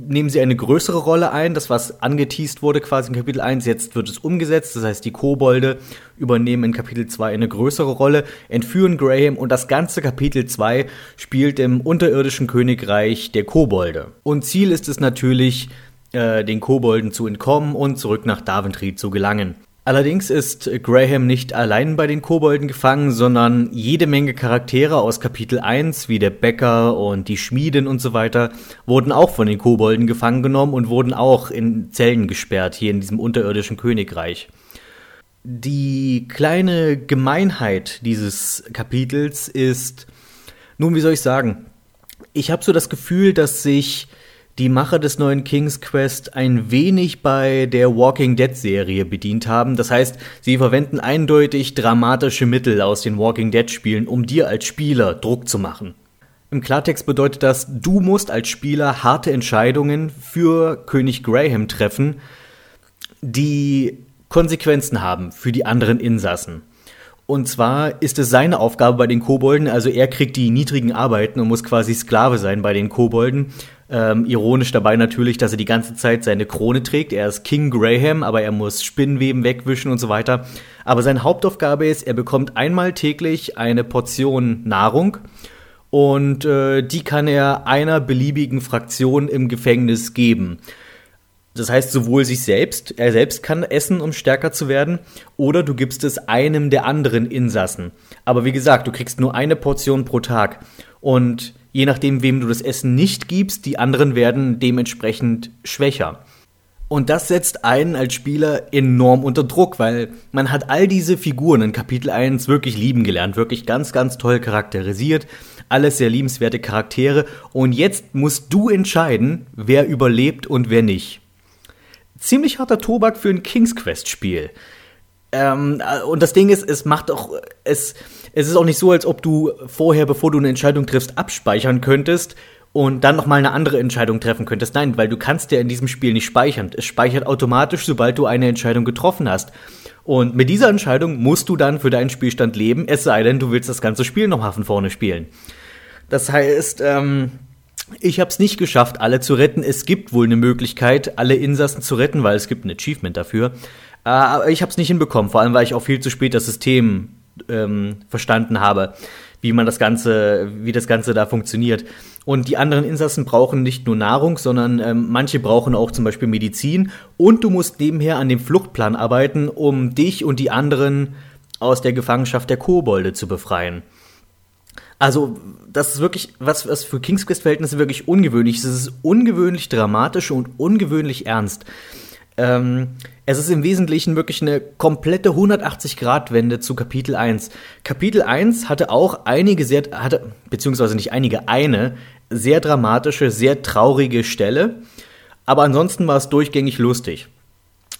nehmen sie eine größere Rolle ein, das was angeteased wurde quasi in Kapitel 1, jetzt wird es umgesetzt, das heißt die Kobolde übernehmen in Kapitel 2 eine größere Rolle, entführen Graham und das ganze Kapitel 2 spielt im unterirdischen Königreich der Kobolde. Und Ziel ist es natürlich, äh, den Kobolden zu entkommen und zurück nach Daventry zu gelangen. Allerdings ist Graham nicht allein bei den Kobolden gefangen, sondern jede Menge Charaktere aus Kapitel 1, wie der Bäcker und die Schmieden und so weiter, wurden auch von den Kobolden gefangen genommen und wurden auch in Zellen gesperrt, hier in diesem unterirdischen Königreich. Die kleine Gemeinheit dieses Kapitels ist, nun, wie soll ich sagen, ich habe so das Gefühl, dass sich die Macher des neuen King's Quest ein wenig bei der Walking Dead Serie bedient haben. Das heißt, sie verwenden eindeutig dramatische Mittel aus den Walking Dead Spielen, um dir als Spieler Druck zu machen. Im Klartext bedeutet das, du musst als Spieler harte Entscheidungen für König Graham treffen, die Konsequenzen haben für die anderen Insassen. Und zwar ist es seine Aufgabe bei den Kobolden, also er kriegt die niedrigen Arbeiten und muss quasi Sklave sein bei den Kobolden. Ähm, ironisch dabei natürlich, dass er die ganze Zeit seine Krone trägt. Er ist King Graham, aber er muss Spinnweben wegwischen und so weiter. Aber seine Hauptaufgabe ist, er bekommt einmal täglich eine Portion Nahrung und äh, die kann er einer beliebigen Fraktion im Gefängnis geben. Das heißt, sowohl sich selbst, er selbst kann essen, um stärker zu werden, oder du gibst es einem der anderen Insassen. Aber wie gesagt, du kriegst nur eine Portion pro Tag. Und je nachdem, wem du das Essen nicht gibst, die anderen werden dementsprechend schwächer. Und das setzt einen als Spieler enorm unter Druck, weil man hat all diese Figuren in Kapitel 1 wirklich lieben gelernt, wirklich ganz, ganz toll charakterisiert, alles sehr liebenswerte Charaktere und jetzt musst du entscheiden, wer überlebt und wer nicht ziemlich harter Tobak für ein King's Quest Spiel. Ähm, äh, und das Ding ist, es macht auch, es, es ist auch nicht so, als ob du vorher, bevor du eine Entscheidung triffst, abspeichern könntest und dann nochmal eine andere Entscheidung treffen könntest. Nein, weil du kannst ja in diesem Spiel nicht speichern. Es speichert automatisch, sobald du eine Entscheidung getroffen hast. Und mit dieser Entscheidung musst du dann für deinen Spielstand leben, es sei denn, du willst das ganze Spiel nochmal von vorne spielen. Das heißt, ähm, ich habe es nicht geschafft, alle zu retten. Es gibt wohl eine Möglichkeit, alle Insassen zu retten, weil es gibt ein Achievement dafür. Äh, aber ich habe es nicht hinbekommen, vor allem weil ich auch viel zu spät das System ähm, verstanden habe, wie man das Ganze, wie das Ganze da funktioniert. Und die anderen Insassen brauchen nicht nur Nahrung, sondern ähm, manche brauchen auch zum Beispiel Medizin. Und du musst nebenher an dem Fluchtplan arbeiten, um dich und die anderen aus der Gefangenschaft der Kobolde zu befreien. Also, das ist wirklich, was, was für King's Quest-Verhältnisse wirklich ungewöhnlich ist. Es ist ungewöhnlich dramatisch und ungewöhnlich ernst. Ähm, es ist im Wesentlichen wirklich eine komplette 180-Grad-Wende zu Kapitel 1. Kapitel 1 hatte auch einige sehr, hatte, beziehungsweise nicht einige, eine sehr dramatische, sehr traurige Stelle. Aber ansonsten war es durchgängig lustig.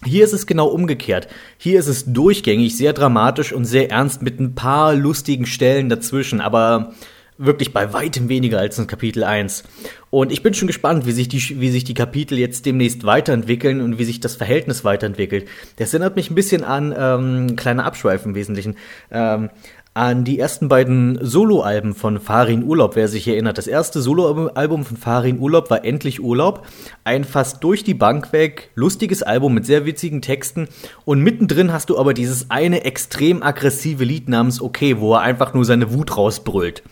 Hier ist es genau umgekehrt. Hier ist es durchgängig, sehr dramatisch und sehr ernst mit ein paar lustigen Stellen dazwischen, aber wirklich bei weitem weniger als in Kapitel 1. Und ich bin schon gespannt, wie sich die, wie sich die Kapitel jetzt demnächst weiterentwickeln und wie sich das Verhältnis weiterentwickelt. Das erinnert mich ein bisschen an, ähm, kleiner Abschweif im Wesentlichen, ähm, an die ersten beiden Soloalben von Farin Urlaub, wer sich erinnert. Das erste Soloalbum von Farin Urlaub war Endlich Urlaub. Ein fast durch die Bank weg, lustiges Album mit sehr witzigen Texten. Und mittendrin hast du aber dieses eine extrem aggressive Lied namens Okay, wo er einfach nur seine Wut rausbrüllt.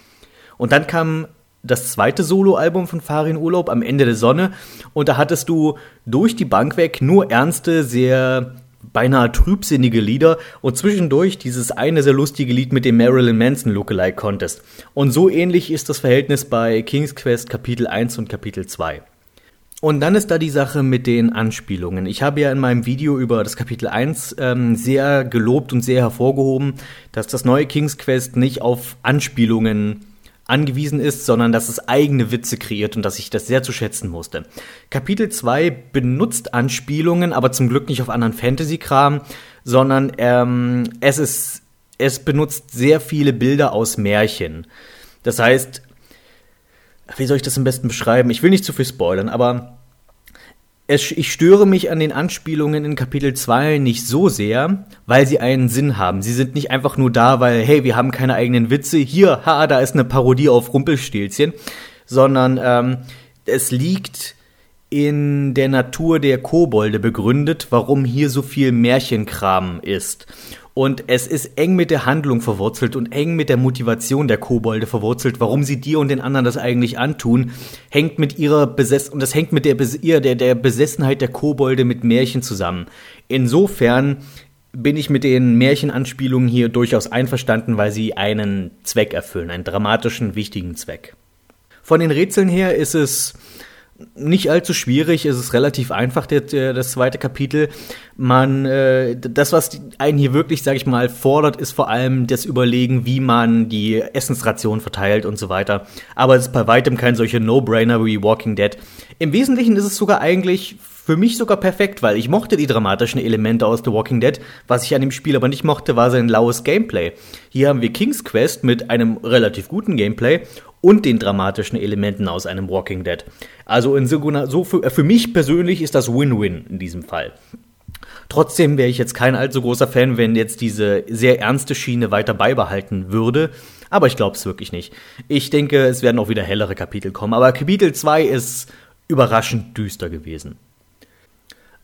Und dann kam das zweite Soloalbum von Farin Urlaub am Ende der Sonne. Und da hattest du durch die Bank weg nur ernste, sehr beinahe trübsinnige Lieder und zwischendurch dieses eine sehr lustige Lied mit dem Marilyn Manson Lookalike Contest. Und so ähnlich ist das Verhältnis bei King's Quest Kapitel 1 und Kapitel 2. Und dann ist da die Sache mit den Anspielungen. Ich habe ja in meinem Video über das Kapitel 1 ähm, sehr gelobt und sehr hervorgehoben, dass das neue King's Quest nicht auf Anspielungen angewiesen ist, sondern dass es eigene Witze kreiert und dass ich das sehr zu schätzen musste. Kapitel 2 benutzt Anspielungen, aber zum Glück nicht auf anderen Fantasy-Kram, sondern ähm, es ist, es benutzt sehr viele Bilder aus Märchen. Das heißt, wie soll ich das am besten beschreiben? Ich will nicht zu viel spoilern, aber es, ich störe mich an den Anspielungen in Kapitel 2 nicht so sehr, weil sie einen Sinn haben. Sie sind nicht einfach nur da, weil, hey, wir haben keine eigenen Witze, hier, ha, da ist eine Parodie auf Rumpelstilzchen, sondern ähm, es liegt in der Natur der Kobolde begründet, warum hier so viel Märchenkram ist. Und es ist eng mit der Handlung verwurzelt und eng mit der Motivation der Kobolde verwurzelt, warum sie dir und den anderen das eigentlich antun, hängt mit ihrer Besess und das hängt mit der, Bes der, der Besessenheit der Kobolde mit Märchen zusammen. Insofern bin ich mit den Märchenanspielungen hier durchaus einverstanden, weil sie einen Zweck erfüllen, einen dramatischen, wichtigen Zweck. Von den Rätseln her ist es nicht allzu schwierig, es ist relativ einfach, der, das zweite Kapitel. Man, äh, das, was einen hier wirklich, sag ich mal, fordert, ist vor allem das Überlegen, wie man die Essensration verteilt und so weiter. Aber es ist bei weitem kein solcher No-Brainer wie Walking Dead. Im Wesentlichen ist es sogar eigentlich für mich sogar perfekt, weil ich mochte die dramatischen Elemente aus The Walking Dead. Was ich an dem Spiel aber nicht mochte, war sein laues Gameplay. Hier haben wir King's Quest mit einem relativ guten Gameplay und den dramatischen Elementen aus einem Walking Dead. Also in so, für, für mich persönlich ist das Win-Win in diesem Fall. Trotzdem wäre ich jetzt kein allzu großer Fan, wenn jetzt diese sehr ernste Schiene weiter beibehalten würde. Aber ich glaube es wirklich nicht. Ich denke, es werden auch wieder hellere Kapitel kommen. Aber Kapitel 2 ist überraschend düster gewesen.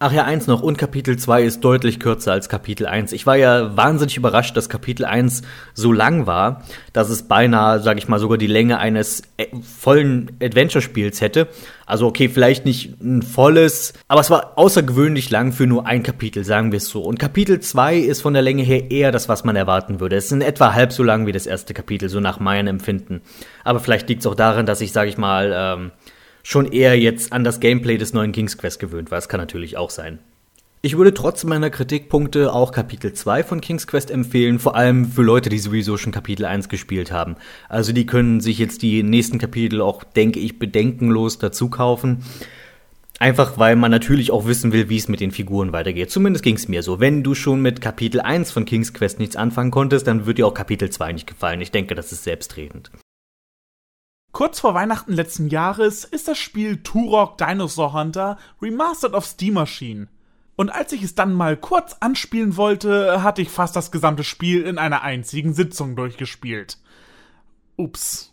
Ach ja, eins noch, und Kapitel 2 ist deutlich kürzer als Kapitel 1. Ich war ja wahnsinnig überrascht, dass Kapitel 1 so lang war, dass es beinahe, sag ich mal, sogar die Länge eines äh, vollen Adventure-Spiels hätte. Also okay, vielleicht nicht ein volles, aber es war außergewöhnlich lang für nur ein Kapitel, sagen wir es so. Und Kapitel 2 ist von der Länge her eher das, was man erwarten würde. Es ist in etwa halb so lang wie das erste Kapitel, so nach meinem Empfinden. Aber vielleicht liegt es auch daran, dass ich, sag ich mal, ähm, schon eher jetzt an das Gameplay des neuen King's Quest gewöhnt war. Das kann natürlich auch sein. Ich würde trotz meiner Kritikpunkte auch Kapitel 2 von King's Quest empfehlen, vor allem für Leute, die sowieso schon Kapitel 1 gespielt haben. Also die können sich jetzt die nächsten Kapitel auch, denke ich, bedenkenlos dazu kaufen. Einfach weil man natürlich auch wissen will, wie es mit den Figuren weitergeht. Zumindest ging es mir so. Wenn du schon mit Kapitel 1 von King's Quest nichts anfangen konntest, dann wird dir auch Kapitel 2 nicht gefallen. Ich denke, das ist selbstredend. Kurz vor Weihnachten letzten Jahres ist das Spiel Turok Dinosaur Hunter Remastered auf Steam erschienen. Und als ich es dann mal kurz anspielen wollte, hatte ich fast das gesamte Spiel in einer einzigen Sitzung durchgespielt. Ups.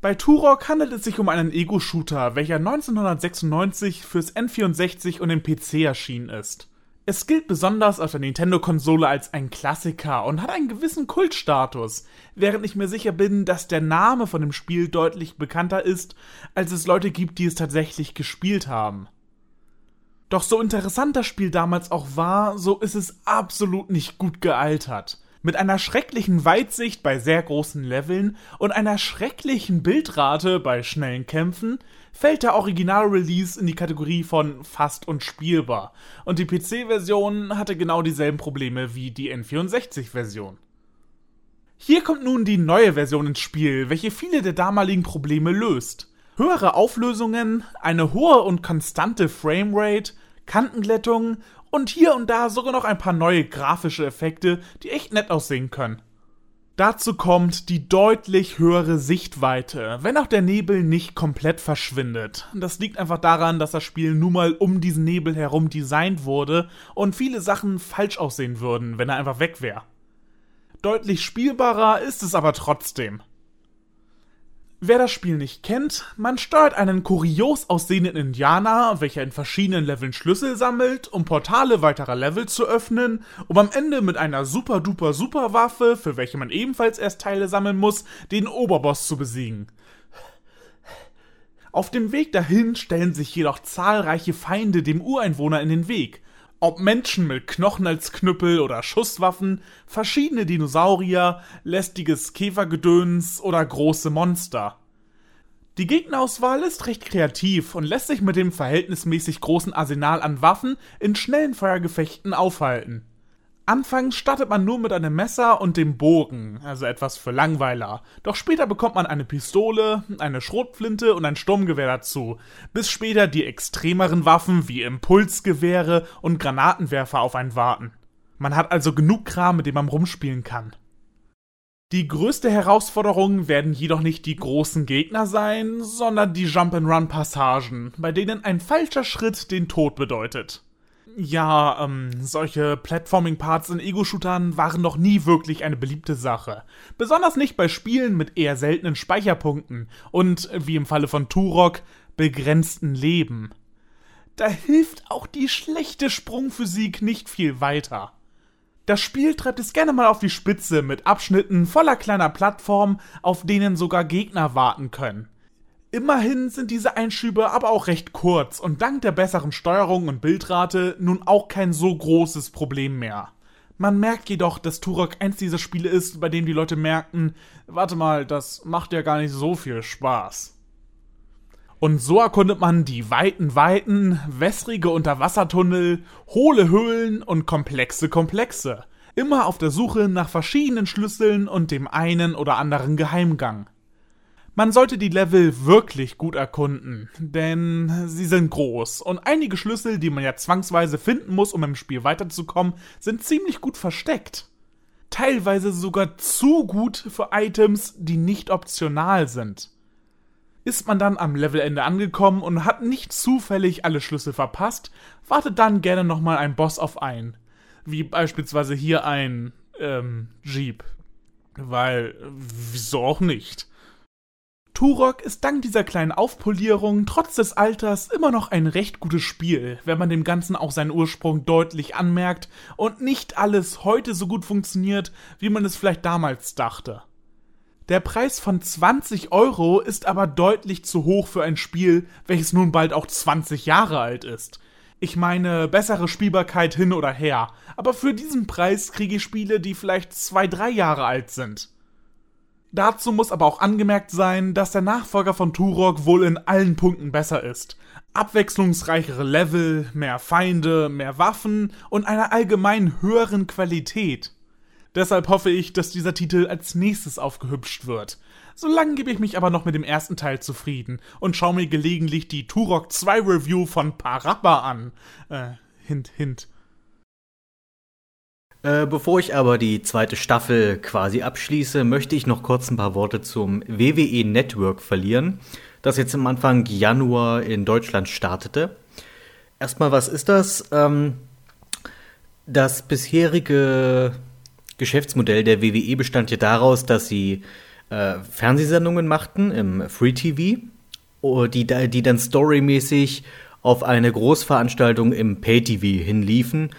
Bei Turok handelt es sich um einen Ego-Shooter, welcher 1996 fürs N64 und den PC erschienen ist. Es gilt besonders auf der Nintendo-Konsole als ein Klassiker und hat einen gewissen Kultstatus, während ich mir sicher bin, dass der Name von dem Spiel deutlich bekannter ist, als es Leute gibt, die es tatsächlich gespielt haben. Doch so interessant das Spiel damals auch war, so ist es absolut nicht gut gealtert. Mit einer schrecklichen Weitsicht bei sehr großen Leveln und einer schrecklichen Bildrate bei schnellen Kämpfen fällt der Original-Release in die Kategorie von fast unspielbar. Und die PC-Version hatte genau dieselben Probleme wie die N64-Version. Hier kommt nun die neue Version ins Spiel, welche viele der damaligen Probleme löst. Höhere Auflösungen, eine hohe und konstante Framerate, Kantenglättung und hier und da sogar noch ein paar neue grafische Effekte, die echt nett aussehen können. Dazu kommt die deutlich höhere Sichtweite, wenn auch der Nebel nicht komplett verschwindet. Das liegt einfach daran, dass das Spiel nun mal um diesen Nebel herum designt wurde und viele Sachen falsch aussehen würden, wenn er einfach weg wäre. Deutlich spielbarer ist es aber trotzdem. Wer das Spiel nicht kennt, man steuert einen kurios aussehenden Indianer, welcher in verschiedenen Leveln Schlüssel sammelt, um Portale weiterer Level zu öffnen, um am Ende mit einer super duper super Waffe, für welche man ebenfalls erst Teile sammeln muss, den Oberboss zu besiegen. Auf dem Weg dahin stellen sich jedoch zahlreiche Feinde dem Ureinwohner in den Weg, ob Menschen mit Knochen als Knüppel oder Schusswaffen, verschiedene Dinosaurier, lästiges Käfergedöns oder große Monster. Die Gegnerauswahl ist recht kreativ und lässt sich mit dem verhältnismäßig großen Arsenal an Waffen in schnellen Feuergefechten aufhalten. Anfangs startet man nur mit einem Messer und dem Bogen, also etwas für Langweiler. Doch später bekommt man eine Pistole, eine Schrotflinte und ein Sturmgewehr dazu, bis später die extremeren Waffen wie Impulsgewehre und Granatenwerfer auf einen warten. Man hat also genug Kram, mit dem man rumspielen kann. Die größte Herausforderung werden jedoch nicht die großen Gegner sein, sondern die Jump-and-Run-Passagen, bei denen ein falscher Schritt den Tod bedeutet. Ja, ähm, solche Platforming-Parts in Ego-Shootern waren noch nie wirklich eine beliebte Sache. Besonders nicht bei Spielen mit eher seltenen Speicherpunkten und, wie im Falle von Turok, begrenzten Leben. Da hilft auch die schlechte Sprungphysik nicht viel weiter. Das Spiel treibt es gerne mal auf die Spitze mit Abschnitten voller kleiner Plattformen, auf denen sogar Gegner warten können. Immerhin sind diese Einschübe aber auch recht kurz und dank der besseren Steuerung und Bildrate nun auch kein so großes Problem mehr. Man merkt jedoch, dass Turok eins dieser Spiele ist, bei dem die Leute merken, warte mal, das macht ja gar nicht so viel Spaß. Und so erkundet man die weiten Weiten, wässrige Unterwassertunnel, hohle Höhlen und komplexe Komplexe. Immer auf der Suche nach verschiedenen Schlüsseln und dem einen oder anderen Geheimgang. Man sollte die Level wirklich gut erkunden, denn sie sind groß und einige Schlüssel, die man ja zwangsweise finden muss, um im Spiel weiterzukommen, sind ziemlich gut versteckt. Teilweise sogar zu gut für Items, die nicht optional sind. Ist man dann am Levelende angekommen und hat nicht zufällig alle Schlüssel verpasst, wartet dann gerne nochmal ein Boss auf ein. Wie beispielsweise hier ein, ähm, Jeep. Weil, wieso auch nicht? Turok ist dank dieser kleinen Aufpolierung trotz des Alters immer noch ein recht gutes Spiel, wenn man dem Ganzen auch seinen Ursprung deutlich anmerkt und nicht alles heute so gut funktioniert, wie man es vielleicht damals dachte. Der Preis von 20 Euro ist aber deutlich zu hoch für ein Spiel, welches nun bald auch 20 Jahre alt ist. Ich meine, bessere Spielbarkeit hin oder her, aber für diesen Preis kriege ich Spiele, die vielleicht zwei, drei Jahre alt sind. Dazu muss aber auch angemerkt sein, dass der Nachfolger von Turok wohl in allen Punkten besser ist. Abwechslungsreichere Level, mehr Feinde, mehr Waffen und einer allgemein höheren Qualität. Deshalb hoffe ich, dass dieser Titel als nächstes aufgehübscht wird. Solange gebe ich mich aber noch mit dem ersten Teil zufrieden und schaue mir gelegentlich die Turok 2 Review von Parappa an. Äh, hint, hint. Äh, bevor ich aber die zweite Staffel quasi abschließe, möchte ich noch kurz ein paar Worte zum WWE Network verlieren, das jetzt am Anfang Januar in Deutschland startete. Erstmal, was ist das? Ähm, das bisherige Geschäftsmodell der WWE bestand ja daraus, dass sie äh, Fernsehsendungen machten im Free TV, die, die dann storymäßig auf eine Großveranstaltung im Pay TV hinliefen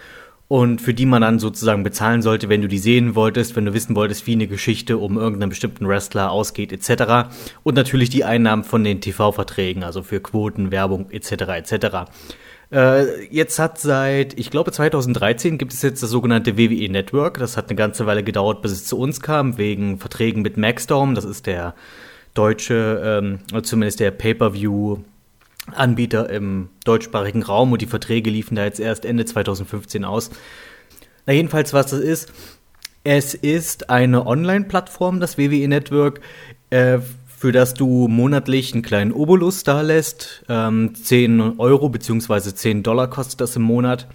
und für die man dann sozusagen bezahlen sollte, wenn du die sehen wolltest, wenn du wissen wolltest, wie eine Geschichte um irgendeinen bestimmten Wrestler ausgeht, etc. Und natürlich die Einnahmen von den TV-Verträgen, also für Quoten, Werbung, etc. etc. Äh, jetzt hat seit, ich glaube 2013 gibt es jetzt das sogenannte WWE Network. Das hat eine ganze Weile gedauert, bis es zu uns kam, wegen Verträgen mit Maxstorm. Das ist der deutsche, ähm, zumindest der Pay-per-View Anbieter im deutschsprachigen Raum und die Verträge liefen da jetzt erst Ende 2015 aus. Na jedenfalls, was das ist, es ist eine Online-Plattform, das WWE Network, äh, für das du monatlich einen kleinen Obolus da lässt. Ähm, 10 Euro bzw. 10 Dollar kostet das im Monat.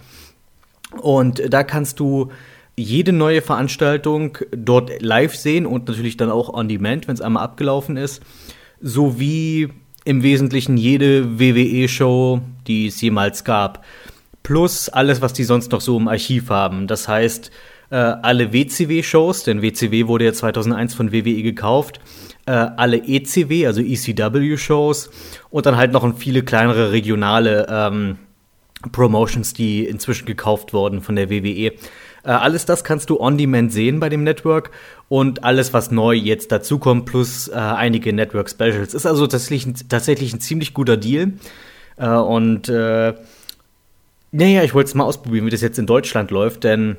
Und da kannst du jede neue Veranstaltung dort live sehen und natürlich dann auch on demand, wenn es einmal abgelaufen ist. Sowie im Wesentlichen jede WWE-Show, die es jemals gab. Plus alles, was die sonst noch so im Archiv haben. Das heißt, äh, alle WCW-Shows, denn WCW wurde ja 2001 von WWE gekauft, äh, alle ECW, also ECW-Shows und dann halt noch viele kleinere regionale ähm, Promotions, die inzwischen gekauft wurden von der WWE. Äh, alles das kannst du on demand sehen bei dem Network und alles, was neu jetzt dazukommt, plus äh, einige Network Specials. Ist also tatsächlich, tatsächlich ein ziemlich guter Deal. Äh, und äh, naja, ich wollte es mal ausprobieren, wie das jetzt in Deutschland läuft, denn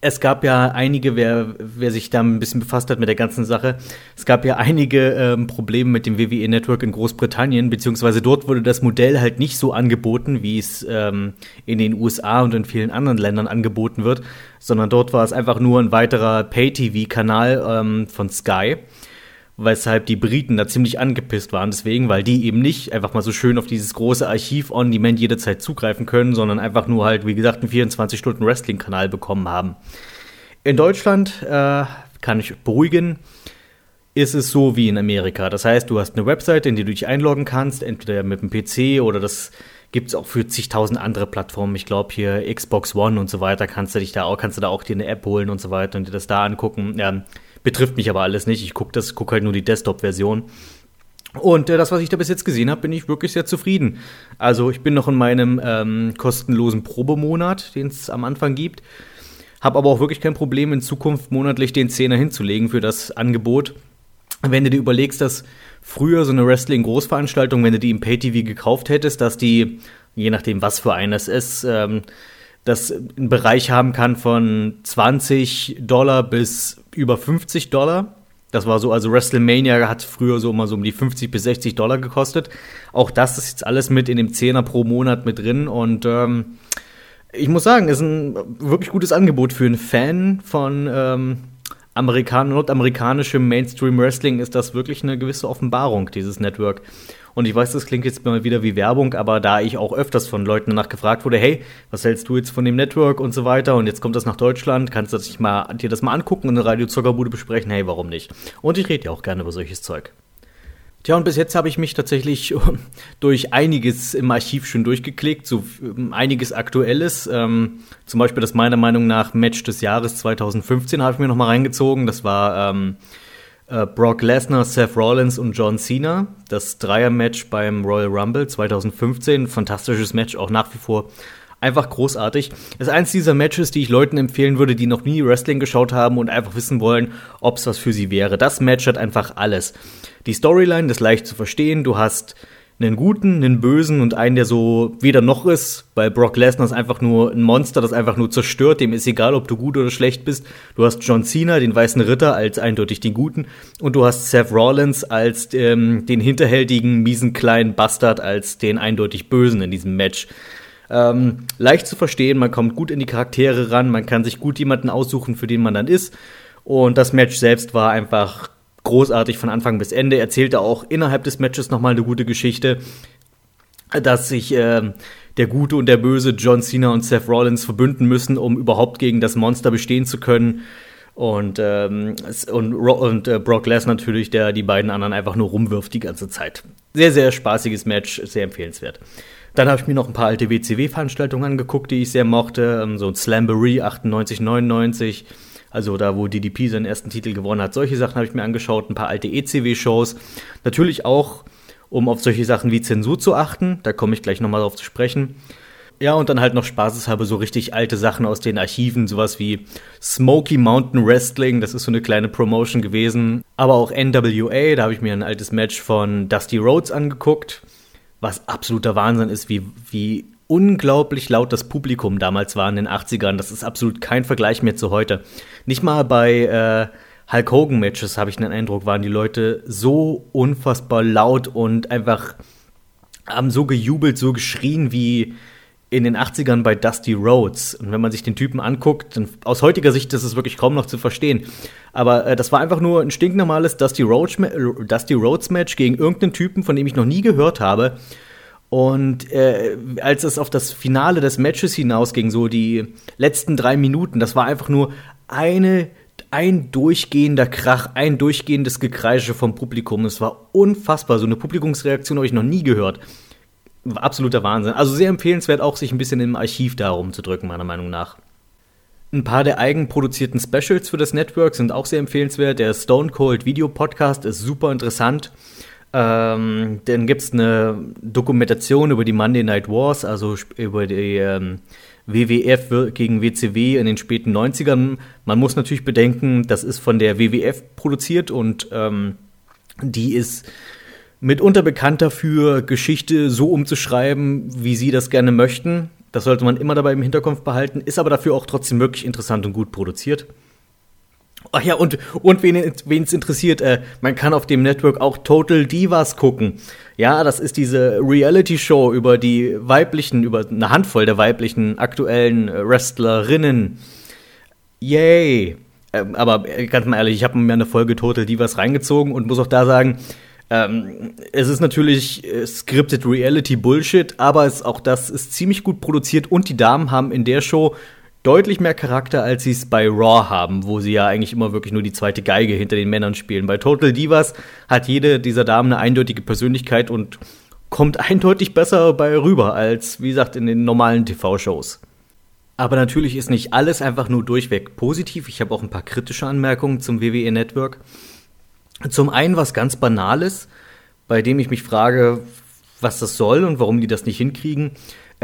es gab ja einige, wer, wer sich da ein bisschen befasst hat mit der ganzen Sache, es gab ja einige ähm, Probleme mit dem WWE Network in Großbritannien, beziehungsweise dort wurde das Modell halt nicht so angeboten, wie es ähm, in den USA und in vielen anderen Ländern angeboten wird, sondern dort war es einfach nur ein weiterer Pay-TV-Kanal ähm, von Sky weshalb die Briten da ziemlich angepisst waren deswegen, weil die eben nicht einfach mal so schön auf dieses große Archiv on demand jederzeit zugreifen können, sondern einfach nur halt, wie gesagt, einen 24-Stunden-Wrestling-Kanal bekommen haben. In Deutschland äh, kann ich beruhigen, ist es so wie in Amerika. Das heißt, du hast eine Website, in die du dich einloggen kannst, entweder mit dem PC oder das gibt es auch für zigtausend andere Plattformen. Ich glaube hier Xbox One und so weiter kannst du dich da auch, kannst du da auch dir eine App holen und so weiter und dir das da angucken. Ja, betrifft mich aber alles nicht. Ich gucke das, gucke halt nur die Desktop-Version. Und äh, das, was ich da bis jetzt gesehen habe, bin ich wirklich sehr zufrieden. Also ich bin noch in meinem ähm, kostenlosen Probemonat, den es am Anfang gibt. Habe aber auch wirklich kein Problem, in Zukunft monatlich den Zehner hinzulegen für das Angebot. Wenn du dir überlegst, dass früher so eine Wrestling-Großveranstaltung, wenn du die im Pay-TV gekauft hättest, dass die, je nachdem was für eines ist, ähm, das einen Bereich haben kann von 20 Dollar bis über 50 Dollar. Das war so, also WrestleMania hat früher so immer so um die 50 bis 60 Dollar gekostet. Auch das ist jetzt alles mit in dem Zehner pro Monat mit drin und ähm, ich muss sagen, ist ein wirklich gutes Angebot für einen Fan von ähm, Amerikan nordamerikanischem Mainstream Wrestling ist das wirklich eine gewisse Offenbarung, dieses Network. Und ich weiß, das klingt jetzt mal wieder wie Werbung, aber da ich auch öfters von Leuten danach gefragt wurde, hey, was hältst du jetzt von dem Network und so weiter und jetzt kommt das nach Deutschland, kannst du das mal, dir das mal angucken und eine Radio Zuckerbude besprechen? Hey, warum nicht? Und ich rede ja auch gerne über solches Zeug. Tja, und bis jetzt habe ich mich tatsächlich [LAUGHS] durch einiges im Archiv schon durchgeklickt, so ähm, einiges Aktuelles. Ähm, zum Beispiel das meiner Meinung nach Match des Jahres 2015 habe ich mir nochmal reingezogen. Das war ähm, äh, Brock Lesnar, Seth Rollins und John Cena. Das Dreier-Match beim Royal Rumble 2015. Fantastisches Match, auch nach wie vor einfach großartig. Das ist eins dieser Matches, die ich Leuten empfehlen würde, die noch nie Wrestling geschaut haben und einfach wissen wollen, ob es was für sie wäre. Das Match hat einfach alles. Die Storyline ist leicht zu verstehen. Du hast einen guten, einen bösen und einen, der so weder noch ist, weil Brock Lesnar ist einfach nur ein Monster, das einfach nur zerstört. Dem ist egal, ob du gut oder schlecht bist. Du hast John Cena, den weißen Ritter, als eindeutig den Guten. Und du hast Seth Rollins als ähm, den hinterhältigen, miesen kleinen Bastard, als den eindeutig Bösen in diesem Match. Ähm, leicht zu verstehen, man kommt gut in die Charaktere ran, man kann sich gut jemanden aussuchen, für den man dann ist. Und das Match selbst war einfach großartig von Anfang bis Ende. Erzählte auch innerhalb des Matches nochmal eine gute Geschichte, dass sich äh, der Gute und der Böse John Cena und Seth Rollins verbünden müssen, um überhaupt gegen das Monster bestehen zu können. Und, ähm, und, und äh, Brock Lesnar natürlich, der die beiden anderen einfach nur rumwirft die ganze Zeit. Sehr, sehr spaßiges Match, sehr empfehlenswert. Dann habe ich mir noch ein paar alte WCW-Veranstaltungen angeguckt, die ich sehr mochte. Ähm, so ein Slamboree 98, 99 also da, wo DDP seinen ersten Titel gewonnen hat. Solche Sachen habe ich mir angeschaut, ein paar alte ECW-Shows. Natürlich auch, um auf solche Sachen wie Zensur zu achten. Da komme ich gleich nochmal drauf zu sprechen. Ja, und dann halt noch spaßeshalber so richtig alte Sachen aus den Archiven, sowas wie Smoky Mountain Wrestling, das ist so eine kleine Promotion gewesen. Aber auch NWA, da habe ich mir ein altes Match von Dusty Rhodes angeguckt, was absoluter Wahnsinn ist, wie, wie unglaublich laut das Publikum damals war in den 80ern. Das ist absolut kein Vergleich mehr zu heute. Nicht mal bei äh, Hulk Hogan Matches habe ich den Eindruck, waren die Leute so unfassbar laut und einfach haben so gejubelt, so geschrien wie in den 80ern bei Dusty Rhodes. Und wenn man sich den Typen anguckt, dann aus heutiger Sicht ist es wirklich kaum noch zu verstehen. Aber äh, das war einfach nur ein stinknormales Dusty Rhodes, Dusty Rhodes Match gegen irgendeinen Typen, von dem ich noch nie gehört habe. Und äh, als es auf das Finale des Matches hinausging, so die letzten drei Minuten, das war einfach nur eine, ein durchgehender Krach, ein durchgehendes Gekreische vom Publikum. Es war unfassbar. So eine Publikumsreaktion habe ich noch nie gehört. Absoluter Wahnsinn. Also sehr empfehlenswert, auch sich ein bisschen im Archiv darum zu drücken, meiner Meinung nach. Ein paar der eigenproduzierten Specials für das Network sind auch sehr empfehlenswert. Der Stone Cold Video Podcast ist super interessant. Ähm, dann gibt es eine Dokumentation über die Monday Night Wars, also über die ähm, WWF gegen WCW in den späten 90ern. Man muss natürlich bedenken, das ist von der WWF produziert und ähm, die ist mitunter bekannt dafür, Geschichte so umzuschreiben, wie sie das gerne möchten. Das sollte man immer dabei im Hinterkopf behalten, ist aber dafür auch trotzdem wirklich interessant und gut produziert. Ach ja, und, und wen es interessiert, äh, man kann auf dem Network auch Total Divas gucken. Ja, das ist diese Reality-Show über die weiblichen, über eine Handvoll der weiblichen aktuellen Wrestlerinnen. Yay! Ähm, aber äh, ganz mal ehrlich, ich habe mir eine Folge Total Divas reingezogen und muss auch da sagen, ähm, es ist natürlich äh, scripted Reality Bullshit, aber es, auch das ist ziemlich gut produziert und die Damen haben in der Show deutlich mehr Charakter, als sie es bei Raw haben, wo sie ja eigentlich immer wirklich nur die zweite Geige hinter den Männern spielen. Bei Total Divas hat jede dieser Damen eine eindeutige Persönlichkeit und kommt [LAUGHS] eindeutig besser bei rüber als, wie gesagt, in den normalen TV-Shows. Aber natürlich ist nicht alles einfach nur durchweg positiv. Ich habe auch ein paar kritische Anmerkungen zum WWE Network. Zum einen was ganz Banales, bei dem ich mich frage, was das soll und warum die das nicht hinkriegen.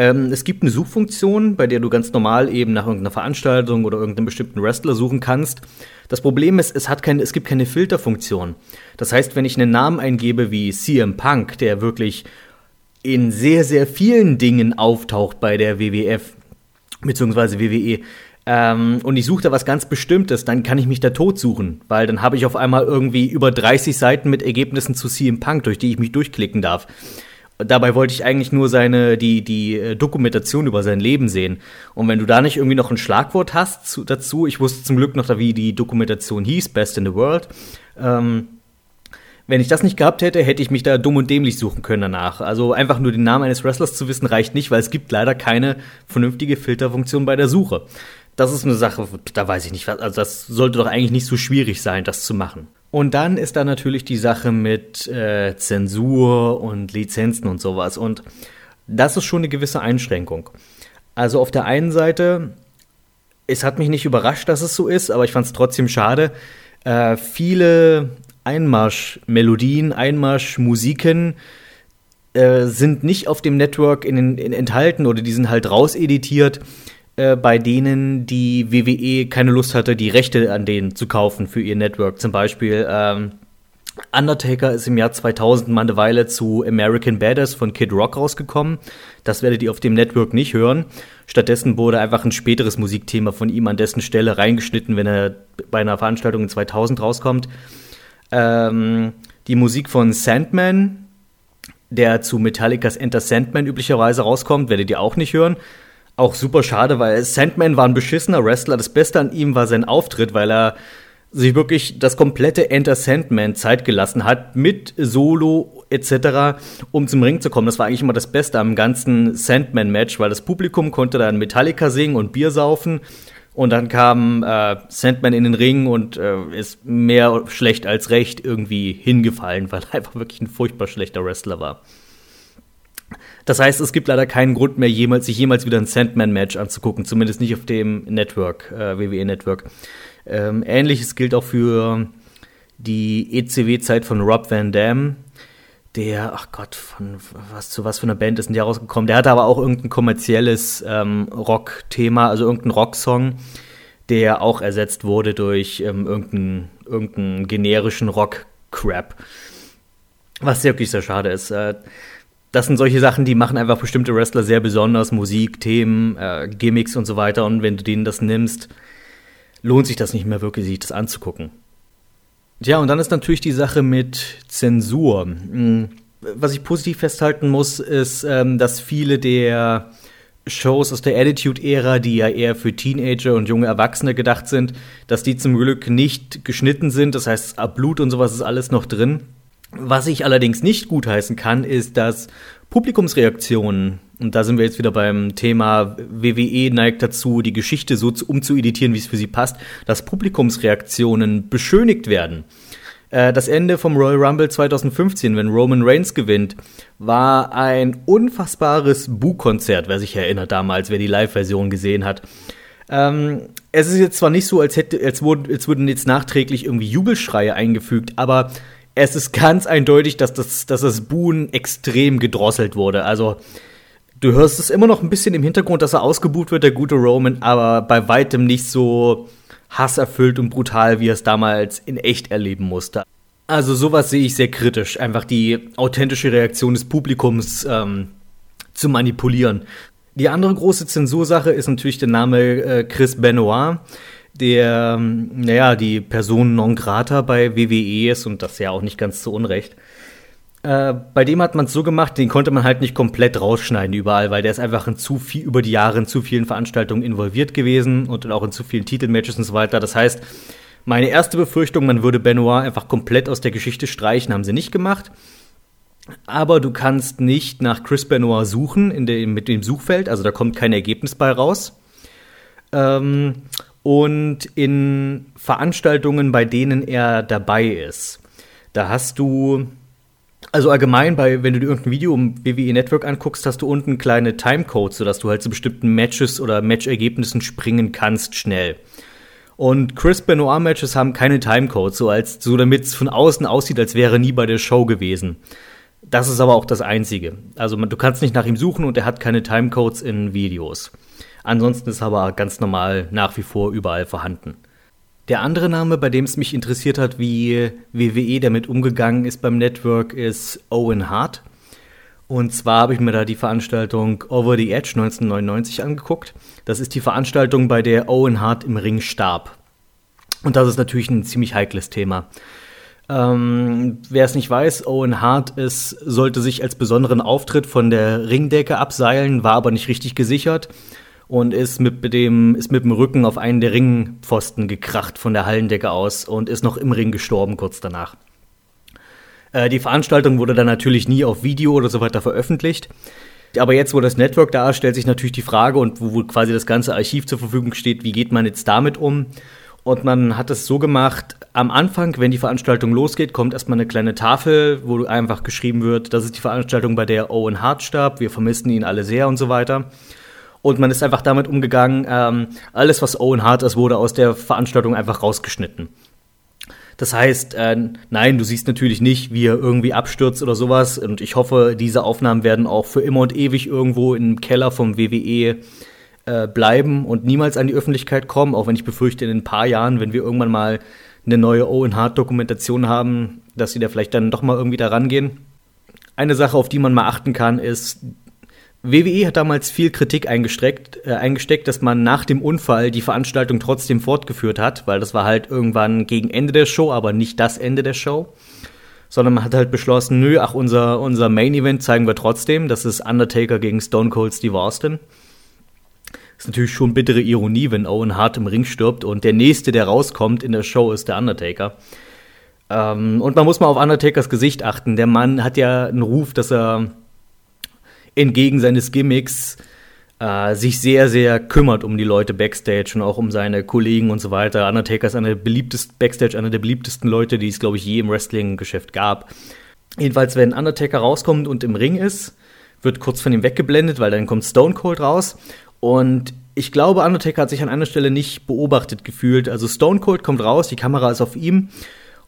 Ähm, es gibt eine Suchfunktion, bei der du ganz normal eben nach irgendeiner Veranstaltung oder irgendeinem bestimmten Wrestler suchen kannst. Das Problem ist, es, hat keine, es gibt keine Filterfunktion. Das heißt, wenn ich einen Namen eingebe wie CM Punk, der wirklich in sehr, sehr vielen Dingen auftaucht bei der WWF, beziehungsweise WWE, ähm, und ich suche da was ganz Bestimmtes, dann kann ich mich da tot suchen, weil dann habe ich auf einmal irgendwie über 30 Seiten mit Ergebnissen zu CM Punk, durch die ich mich durchklicken darf. Dabei wollte ich eigentlich nur seine, die, die äh, Dokumentation über sein Leben sehen. Und wenn du da nicht irgendwie noch ein Schlagwort hast zu, dazu, ich wusste zum Glück noch, wie die Dokumentation hieß, Best in the World, ähm, wenn ich das nicht gehabt hätte, hätte ich mich da dumm und dämlich suchen können danach. Also einfach nur den Namen eines Wrestlers zu wissen reicht nicht, weil es gibt leider keine vernünftige Filterfunktion bei der Suche. Das ist eine Sache, da weiß ich nicht, also das sollte doch eigentlich nicht so schwierig sein, das zu machen. Und dann ist da natürlich die Sache mit äh, Zensur und Lizenzen und sowas. Und das ist schon eine gewisse Einschränkung. Also auf der einen Seite, es hat mich nicht überrascht, dass es so ist, aber ich fand es trotzdem schade. Äh, viele Einmarschmelodien, Einmarschmusiken äh, sind nicht auf dem Network in, in, enthalten oder die sind halt rauseditiert. Äh, bei denen die WWE keine Lust hatte, die Rechte an denen zu kaufen für ihr Network. Zum Beispiel ähm, Undertaker ist im Jahr 2000 mal eine Weile zu American Badass von Kid Rock rausgekommen. Das werdet ihr auf dem Network nicht hören. Stattdessen wurde einfach ein späteres Musikthema von ihm an dessen Stelle reingeschnitten, wenn er bei einer Veranstaltung in 2000 rauskommt. Ähm, die Musik von Sandman, der zu Metallicas Enter Sandman üblicherweise rauskommt, werdet ihr auch nicht hören auch super schade, weil Sandman war ein beschissener Wrestler. Das Beste an ihm war sein Auftritt, weil er sich wirklich das komplette Enter Sandman Zeit gelassen hat mit Solo etc., um zum Ring zu kommen. Das war eigentlich immer das Beste am ganzen Sandman-Match, weil das Publikum konnte dann Metallica singen und Bier saufen. Und dann kam äh, Sandman in den Ring und äh, ist mehr schlecht als recht irgendwie hingefallen, [LAUGHS] weil er einfach wirklich ein furchtbar schlechter Wrestler war. Das heißt, es gibt leider keinen Grund mehr, jemals, sich jemals wieder ein Sandman-Match anzugucken, zumindest nicht auf dem Network, äh, WWE-Network. Ähm, Ähnliches gilt auch für die ECW-Zeit von Rob Van Dam. Der, ach Gott, von was zu was für einer Band ist denn der rausgekommen? Der hatte aber auch irgendein kommerzielles ähm, Rock-Thema, also irgendein Rock-Song, der auch ersetzt wurde durch ähm, irgendeinen irgendein generischen Rock-Crap. Was wirklich sehr schade ist. Äh, das sind solche Sachen, die machen einfach bestimmte Wrestler sehr besonders. Musik, Themen, äh, Gimmicks und so weiter. Und wenn du denen das nimmst, lohnt sich das nicht mehr wirklich, sich das anzugucken. Tja, und dann ist natürlich die Sache mit Zensur. Hm, was ich positiv festhalten muss, ist, ähm, dass viele der Shows aus der Attitude-Ära, die ja eher für Teenager und junge Erwachsene gedacht sind, dass die zum Glück nicht geschnitten sind. Das heißt, Blut und sowas ist alles noch drin. Was ich allerdings nicht gutheißen kann, ist, dass Publikumsreaktionen, und da sind wir jetzt wieder beim Thema WWE neigt dazu, die Geschichte so umzueditieren, wie es für sie passt, dass Publikumsreaktionen beschönigt werden. Äh, das Ende vom Royal Rumble 2015, wenn Roman Reigns gewinnt, war ein unfassbares Bu-Konzert, wer sich erinnert damals, wer die Live-Version gesehen hat. Ähm, es ist jetzt zwar nicht so, als, hätte, als, wurden, als würden jetzt nachträglich irgendwie Jubelschreie eingefügt, aber es ist ganz eindeutig, dass das, dass das Buhen extrem gedrosselt wurde. Also, du hörst es immer noch ein bisschen im Hintergrund, dass er ausgebuht wird, der gute Roman, aber bei weitem nicht so hasserfüllt und brutal, wie er es damals in echt erleben musste. Also sowas sehe ich sehr kritisch, einfach die authentische Reaktion des Publikums ähm, zu manipulieren. Die andere große Zensursache ist natürlich der Name äh, Chris Benoit der, naja, die Person non grata bei WWE ist und das ja auch nicht ganz zu Unrecht. Äh, bei dem hat man es so gemacht, den konnte man halt nicht komplett rausschneiden überall, weil der ist einfach in zu viel, über die Jahre in zu vielen Veranstaltungen involviert gewesen und auch in zu vielen Titelmatches und so weiter. Das heißt, meine erste Befürchtung, man würde Benoit einfach komplett aus der Geschichte streichen, haben sie nicht gemacht. Aber du kannst nicht nach Chris Benoit suchen in de, mit dem Suchfeld, also da kommt kein Ergebnis bei raus. ähm, und in Veranstaltungen, bei denen er dabei ist. Da hast du, also allgemein, bei, wenn du dir irgendein Video im WWE Network anguckst, hast du unten kleine Timecodes, sodass du halt zu bestimmten Matches oder Matchergebnissen springen kannst schnell. Und Chris Benoit-Matches haben keine Timecodes, so, so damit es von außen aussieht, als wäre nie bei der Show gewesen. Das ist aber auch das Einzige. Also du kannst nicht nach ihm suchen und er hat keine Timecodes in Videos. Ansonsten ist er aber ganz normal nach wie vor überall vorhanden. Der andere Name, bei dem es mich interessiert hat, wie WWE damit umgegangen ist beim Network, ist Owen Hart. Und zwar habe ich mir da die Veranstaltung Over the Edge 1999 angeguckt. Das ist die Veranstaltung, bei der Owen Hart im Ring starb. Und das ist natürlich ein ziemlich heikles Thema. Ähm, Wer es nicht weiß, Owen Hart ist, sollte sich als besonderen Auftritt von der Ringdecke abseilen, war aber nicht richtig gesichert und ist mit dem, ist mit dem Rücken auf einen der Ringpfosten gekracht von der Hallendecke aus und ist noch im Ring gestorben kurz danach. Äh, die Veranstaltung wurde dann natürlich nie auf Video oder so weiter veröffentlicht. Aber jetzt, wo das Network da ist, stellt sich natürlich die Frage und wo, wo quasi das ganze Archiv zur Verfügung steht, wie geht man jetzt damit um? Und man hat es so gemacht, am Anfang, wenn die Veranstaltung losgeht, kommt erstmal eine kleine Tafel, wo einfach geschrieben wird, das ist die Veranstaltung, bei der Owen Hart starb, wir vermissen ihn alle sehr und so weiter. Und man ist einfach damit umgegangen, ähm, alles, was Owen Hart ist, wurde aus der Veranstaltung einfach rausgeschnitten. Das heißt, äh, nein, du siehst natürlich nicht, wie er irgendwie abstürzt oder sowas. Und ich hoffe, diese Aufnahmen werden auch für immer und ewig irgendwo im Keller vom WWE äh, bleiben und niemals an die Öffentlichkeit kommen, auch wenn ich befürchte, in ein paar Jahren, wenn wir irgendwann mal eine neue Owen Hart-Dokumentation haben, dass sie da vielleicht dann doch mal irgendwie da rangehen. Eine Sache, auf die man mal achten kann, ist, WWE hat damals viel Kritik eingesteckt, äh, eingesteckt, dass man nach dem Unfall die Veranstaltung trotzdem fortgeführt hat, weil das war halt irgendwann gegen Ende der Show, aber nicht das Ende der Show. Sondern man hat halt beschlossen, nö, ach, unser, unser Main Event zeigen wir trotzdem. Das ist Undertaker gegen Stone Cold Steve Austin. Ist natürlich schon bittere Ironie, wenn Owen Hart im Ring stirbt und der nächste, der rauskommt in der Show, ist der Undertaker. Ähm, und man muss mal auf Undertakers Gesicht achten. Der Mann hat ja einen Ruf, dass er entgegen seines Gimmicks äh, sich sehr, sehr kümmert um die Leute backstage und auch um seine Kollegen und so weiter. Undertaker ist eine beliebtest, backstage einer der beliebtesten Leute, die es, glaube ich, je im Wrestling-Geschäft gab. Jedenfalls, wenn Undertaker rauskommt und im Ring ist, wird kurz von ihm weggeblendet, weil dann kommt Stone Cold raus und ich glaube, Undertaker hat sich an einer Stelle nicht beobachtet gefühlt. Also Stone Cold kommt raus, die Kamera ist auf ihm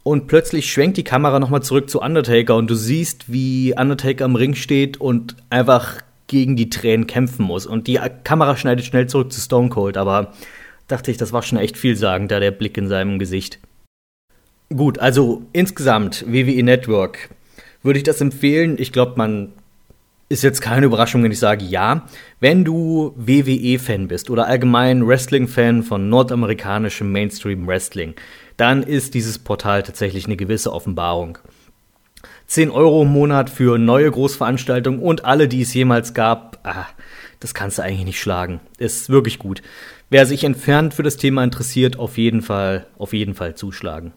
und plötzlich schwenkt die Kamera nochmal zurück zu Undertaker und du siehst, wie Undertaker im Ring steht und einfach gegen die Tränen kämpfen muss. Und die Kamera schneidet schnell zurück zu Stone Cold, aber dachte ich, das war schon echt vielsagend, da der Blick in seinem Gesicht. Gut, also insgesamt WWE Network. Würde ich das empfehlen? Ich glaube, man ist jetzt keine Überraschung, wenn ich sage ja. Wenn du WWE-Fan bist oder allgemein Wrestling-Fan von nordamerikanischem Mainstream-Wrestling, dann ist dieses Portal tatsächlich eine gewisse Offenbarung. 10 Euro im Monat für neue Großveranstaltungen und alle, die es jemals gab, ah, das kannst du eigentlich nicht schlagen. Ist wirklich gut. Wer sich entfernt für das Thema interessiert, auf jeden Fall, auf jeden Fall zuschlagen.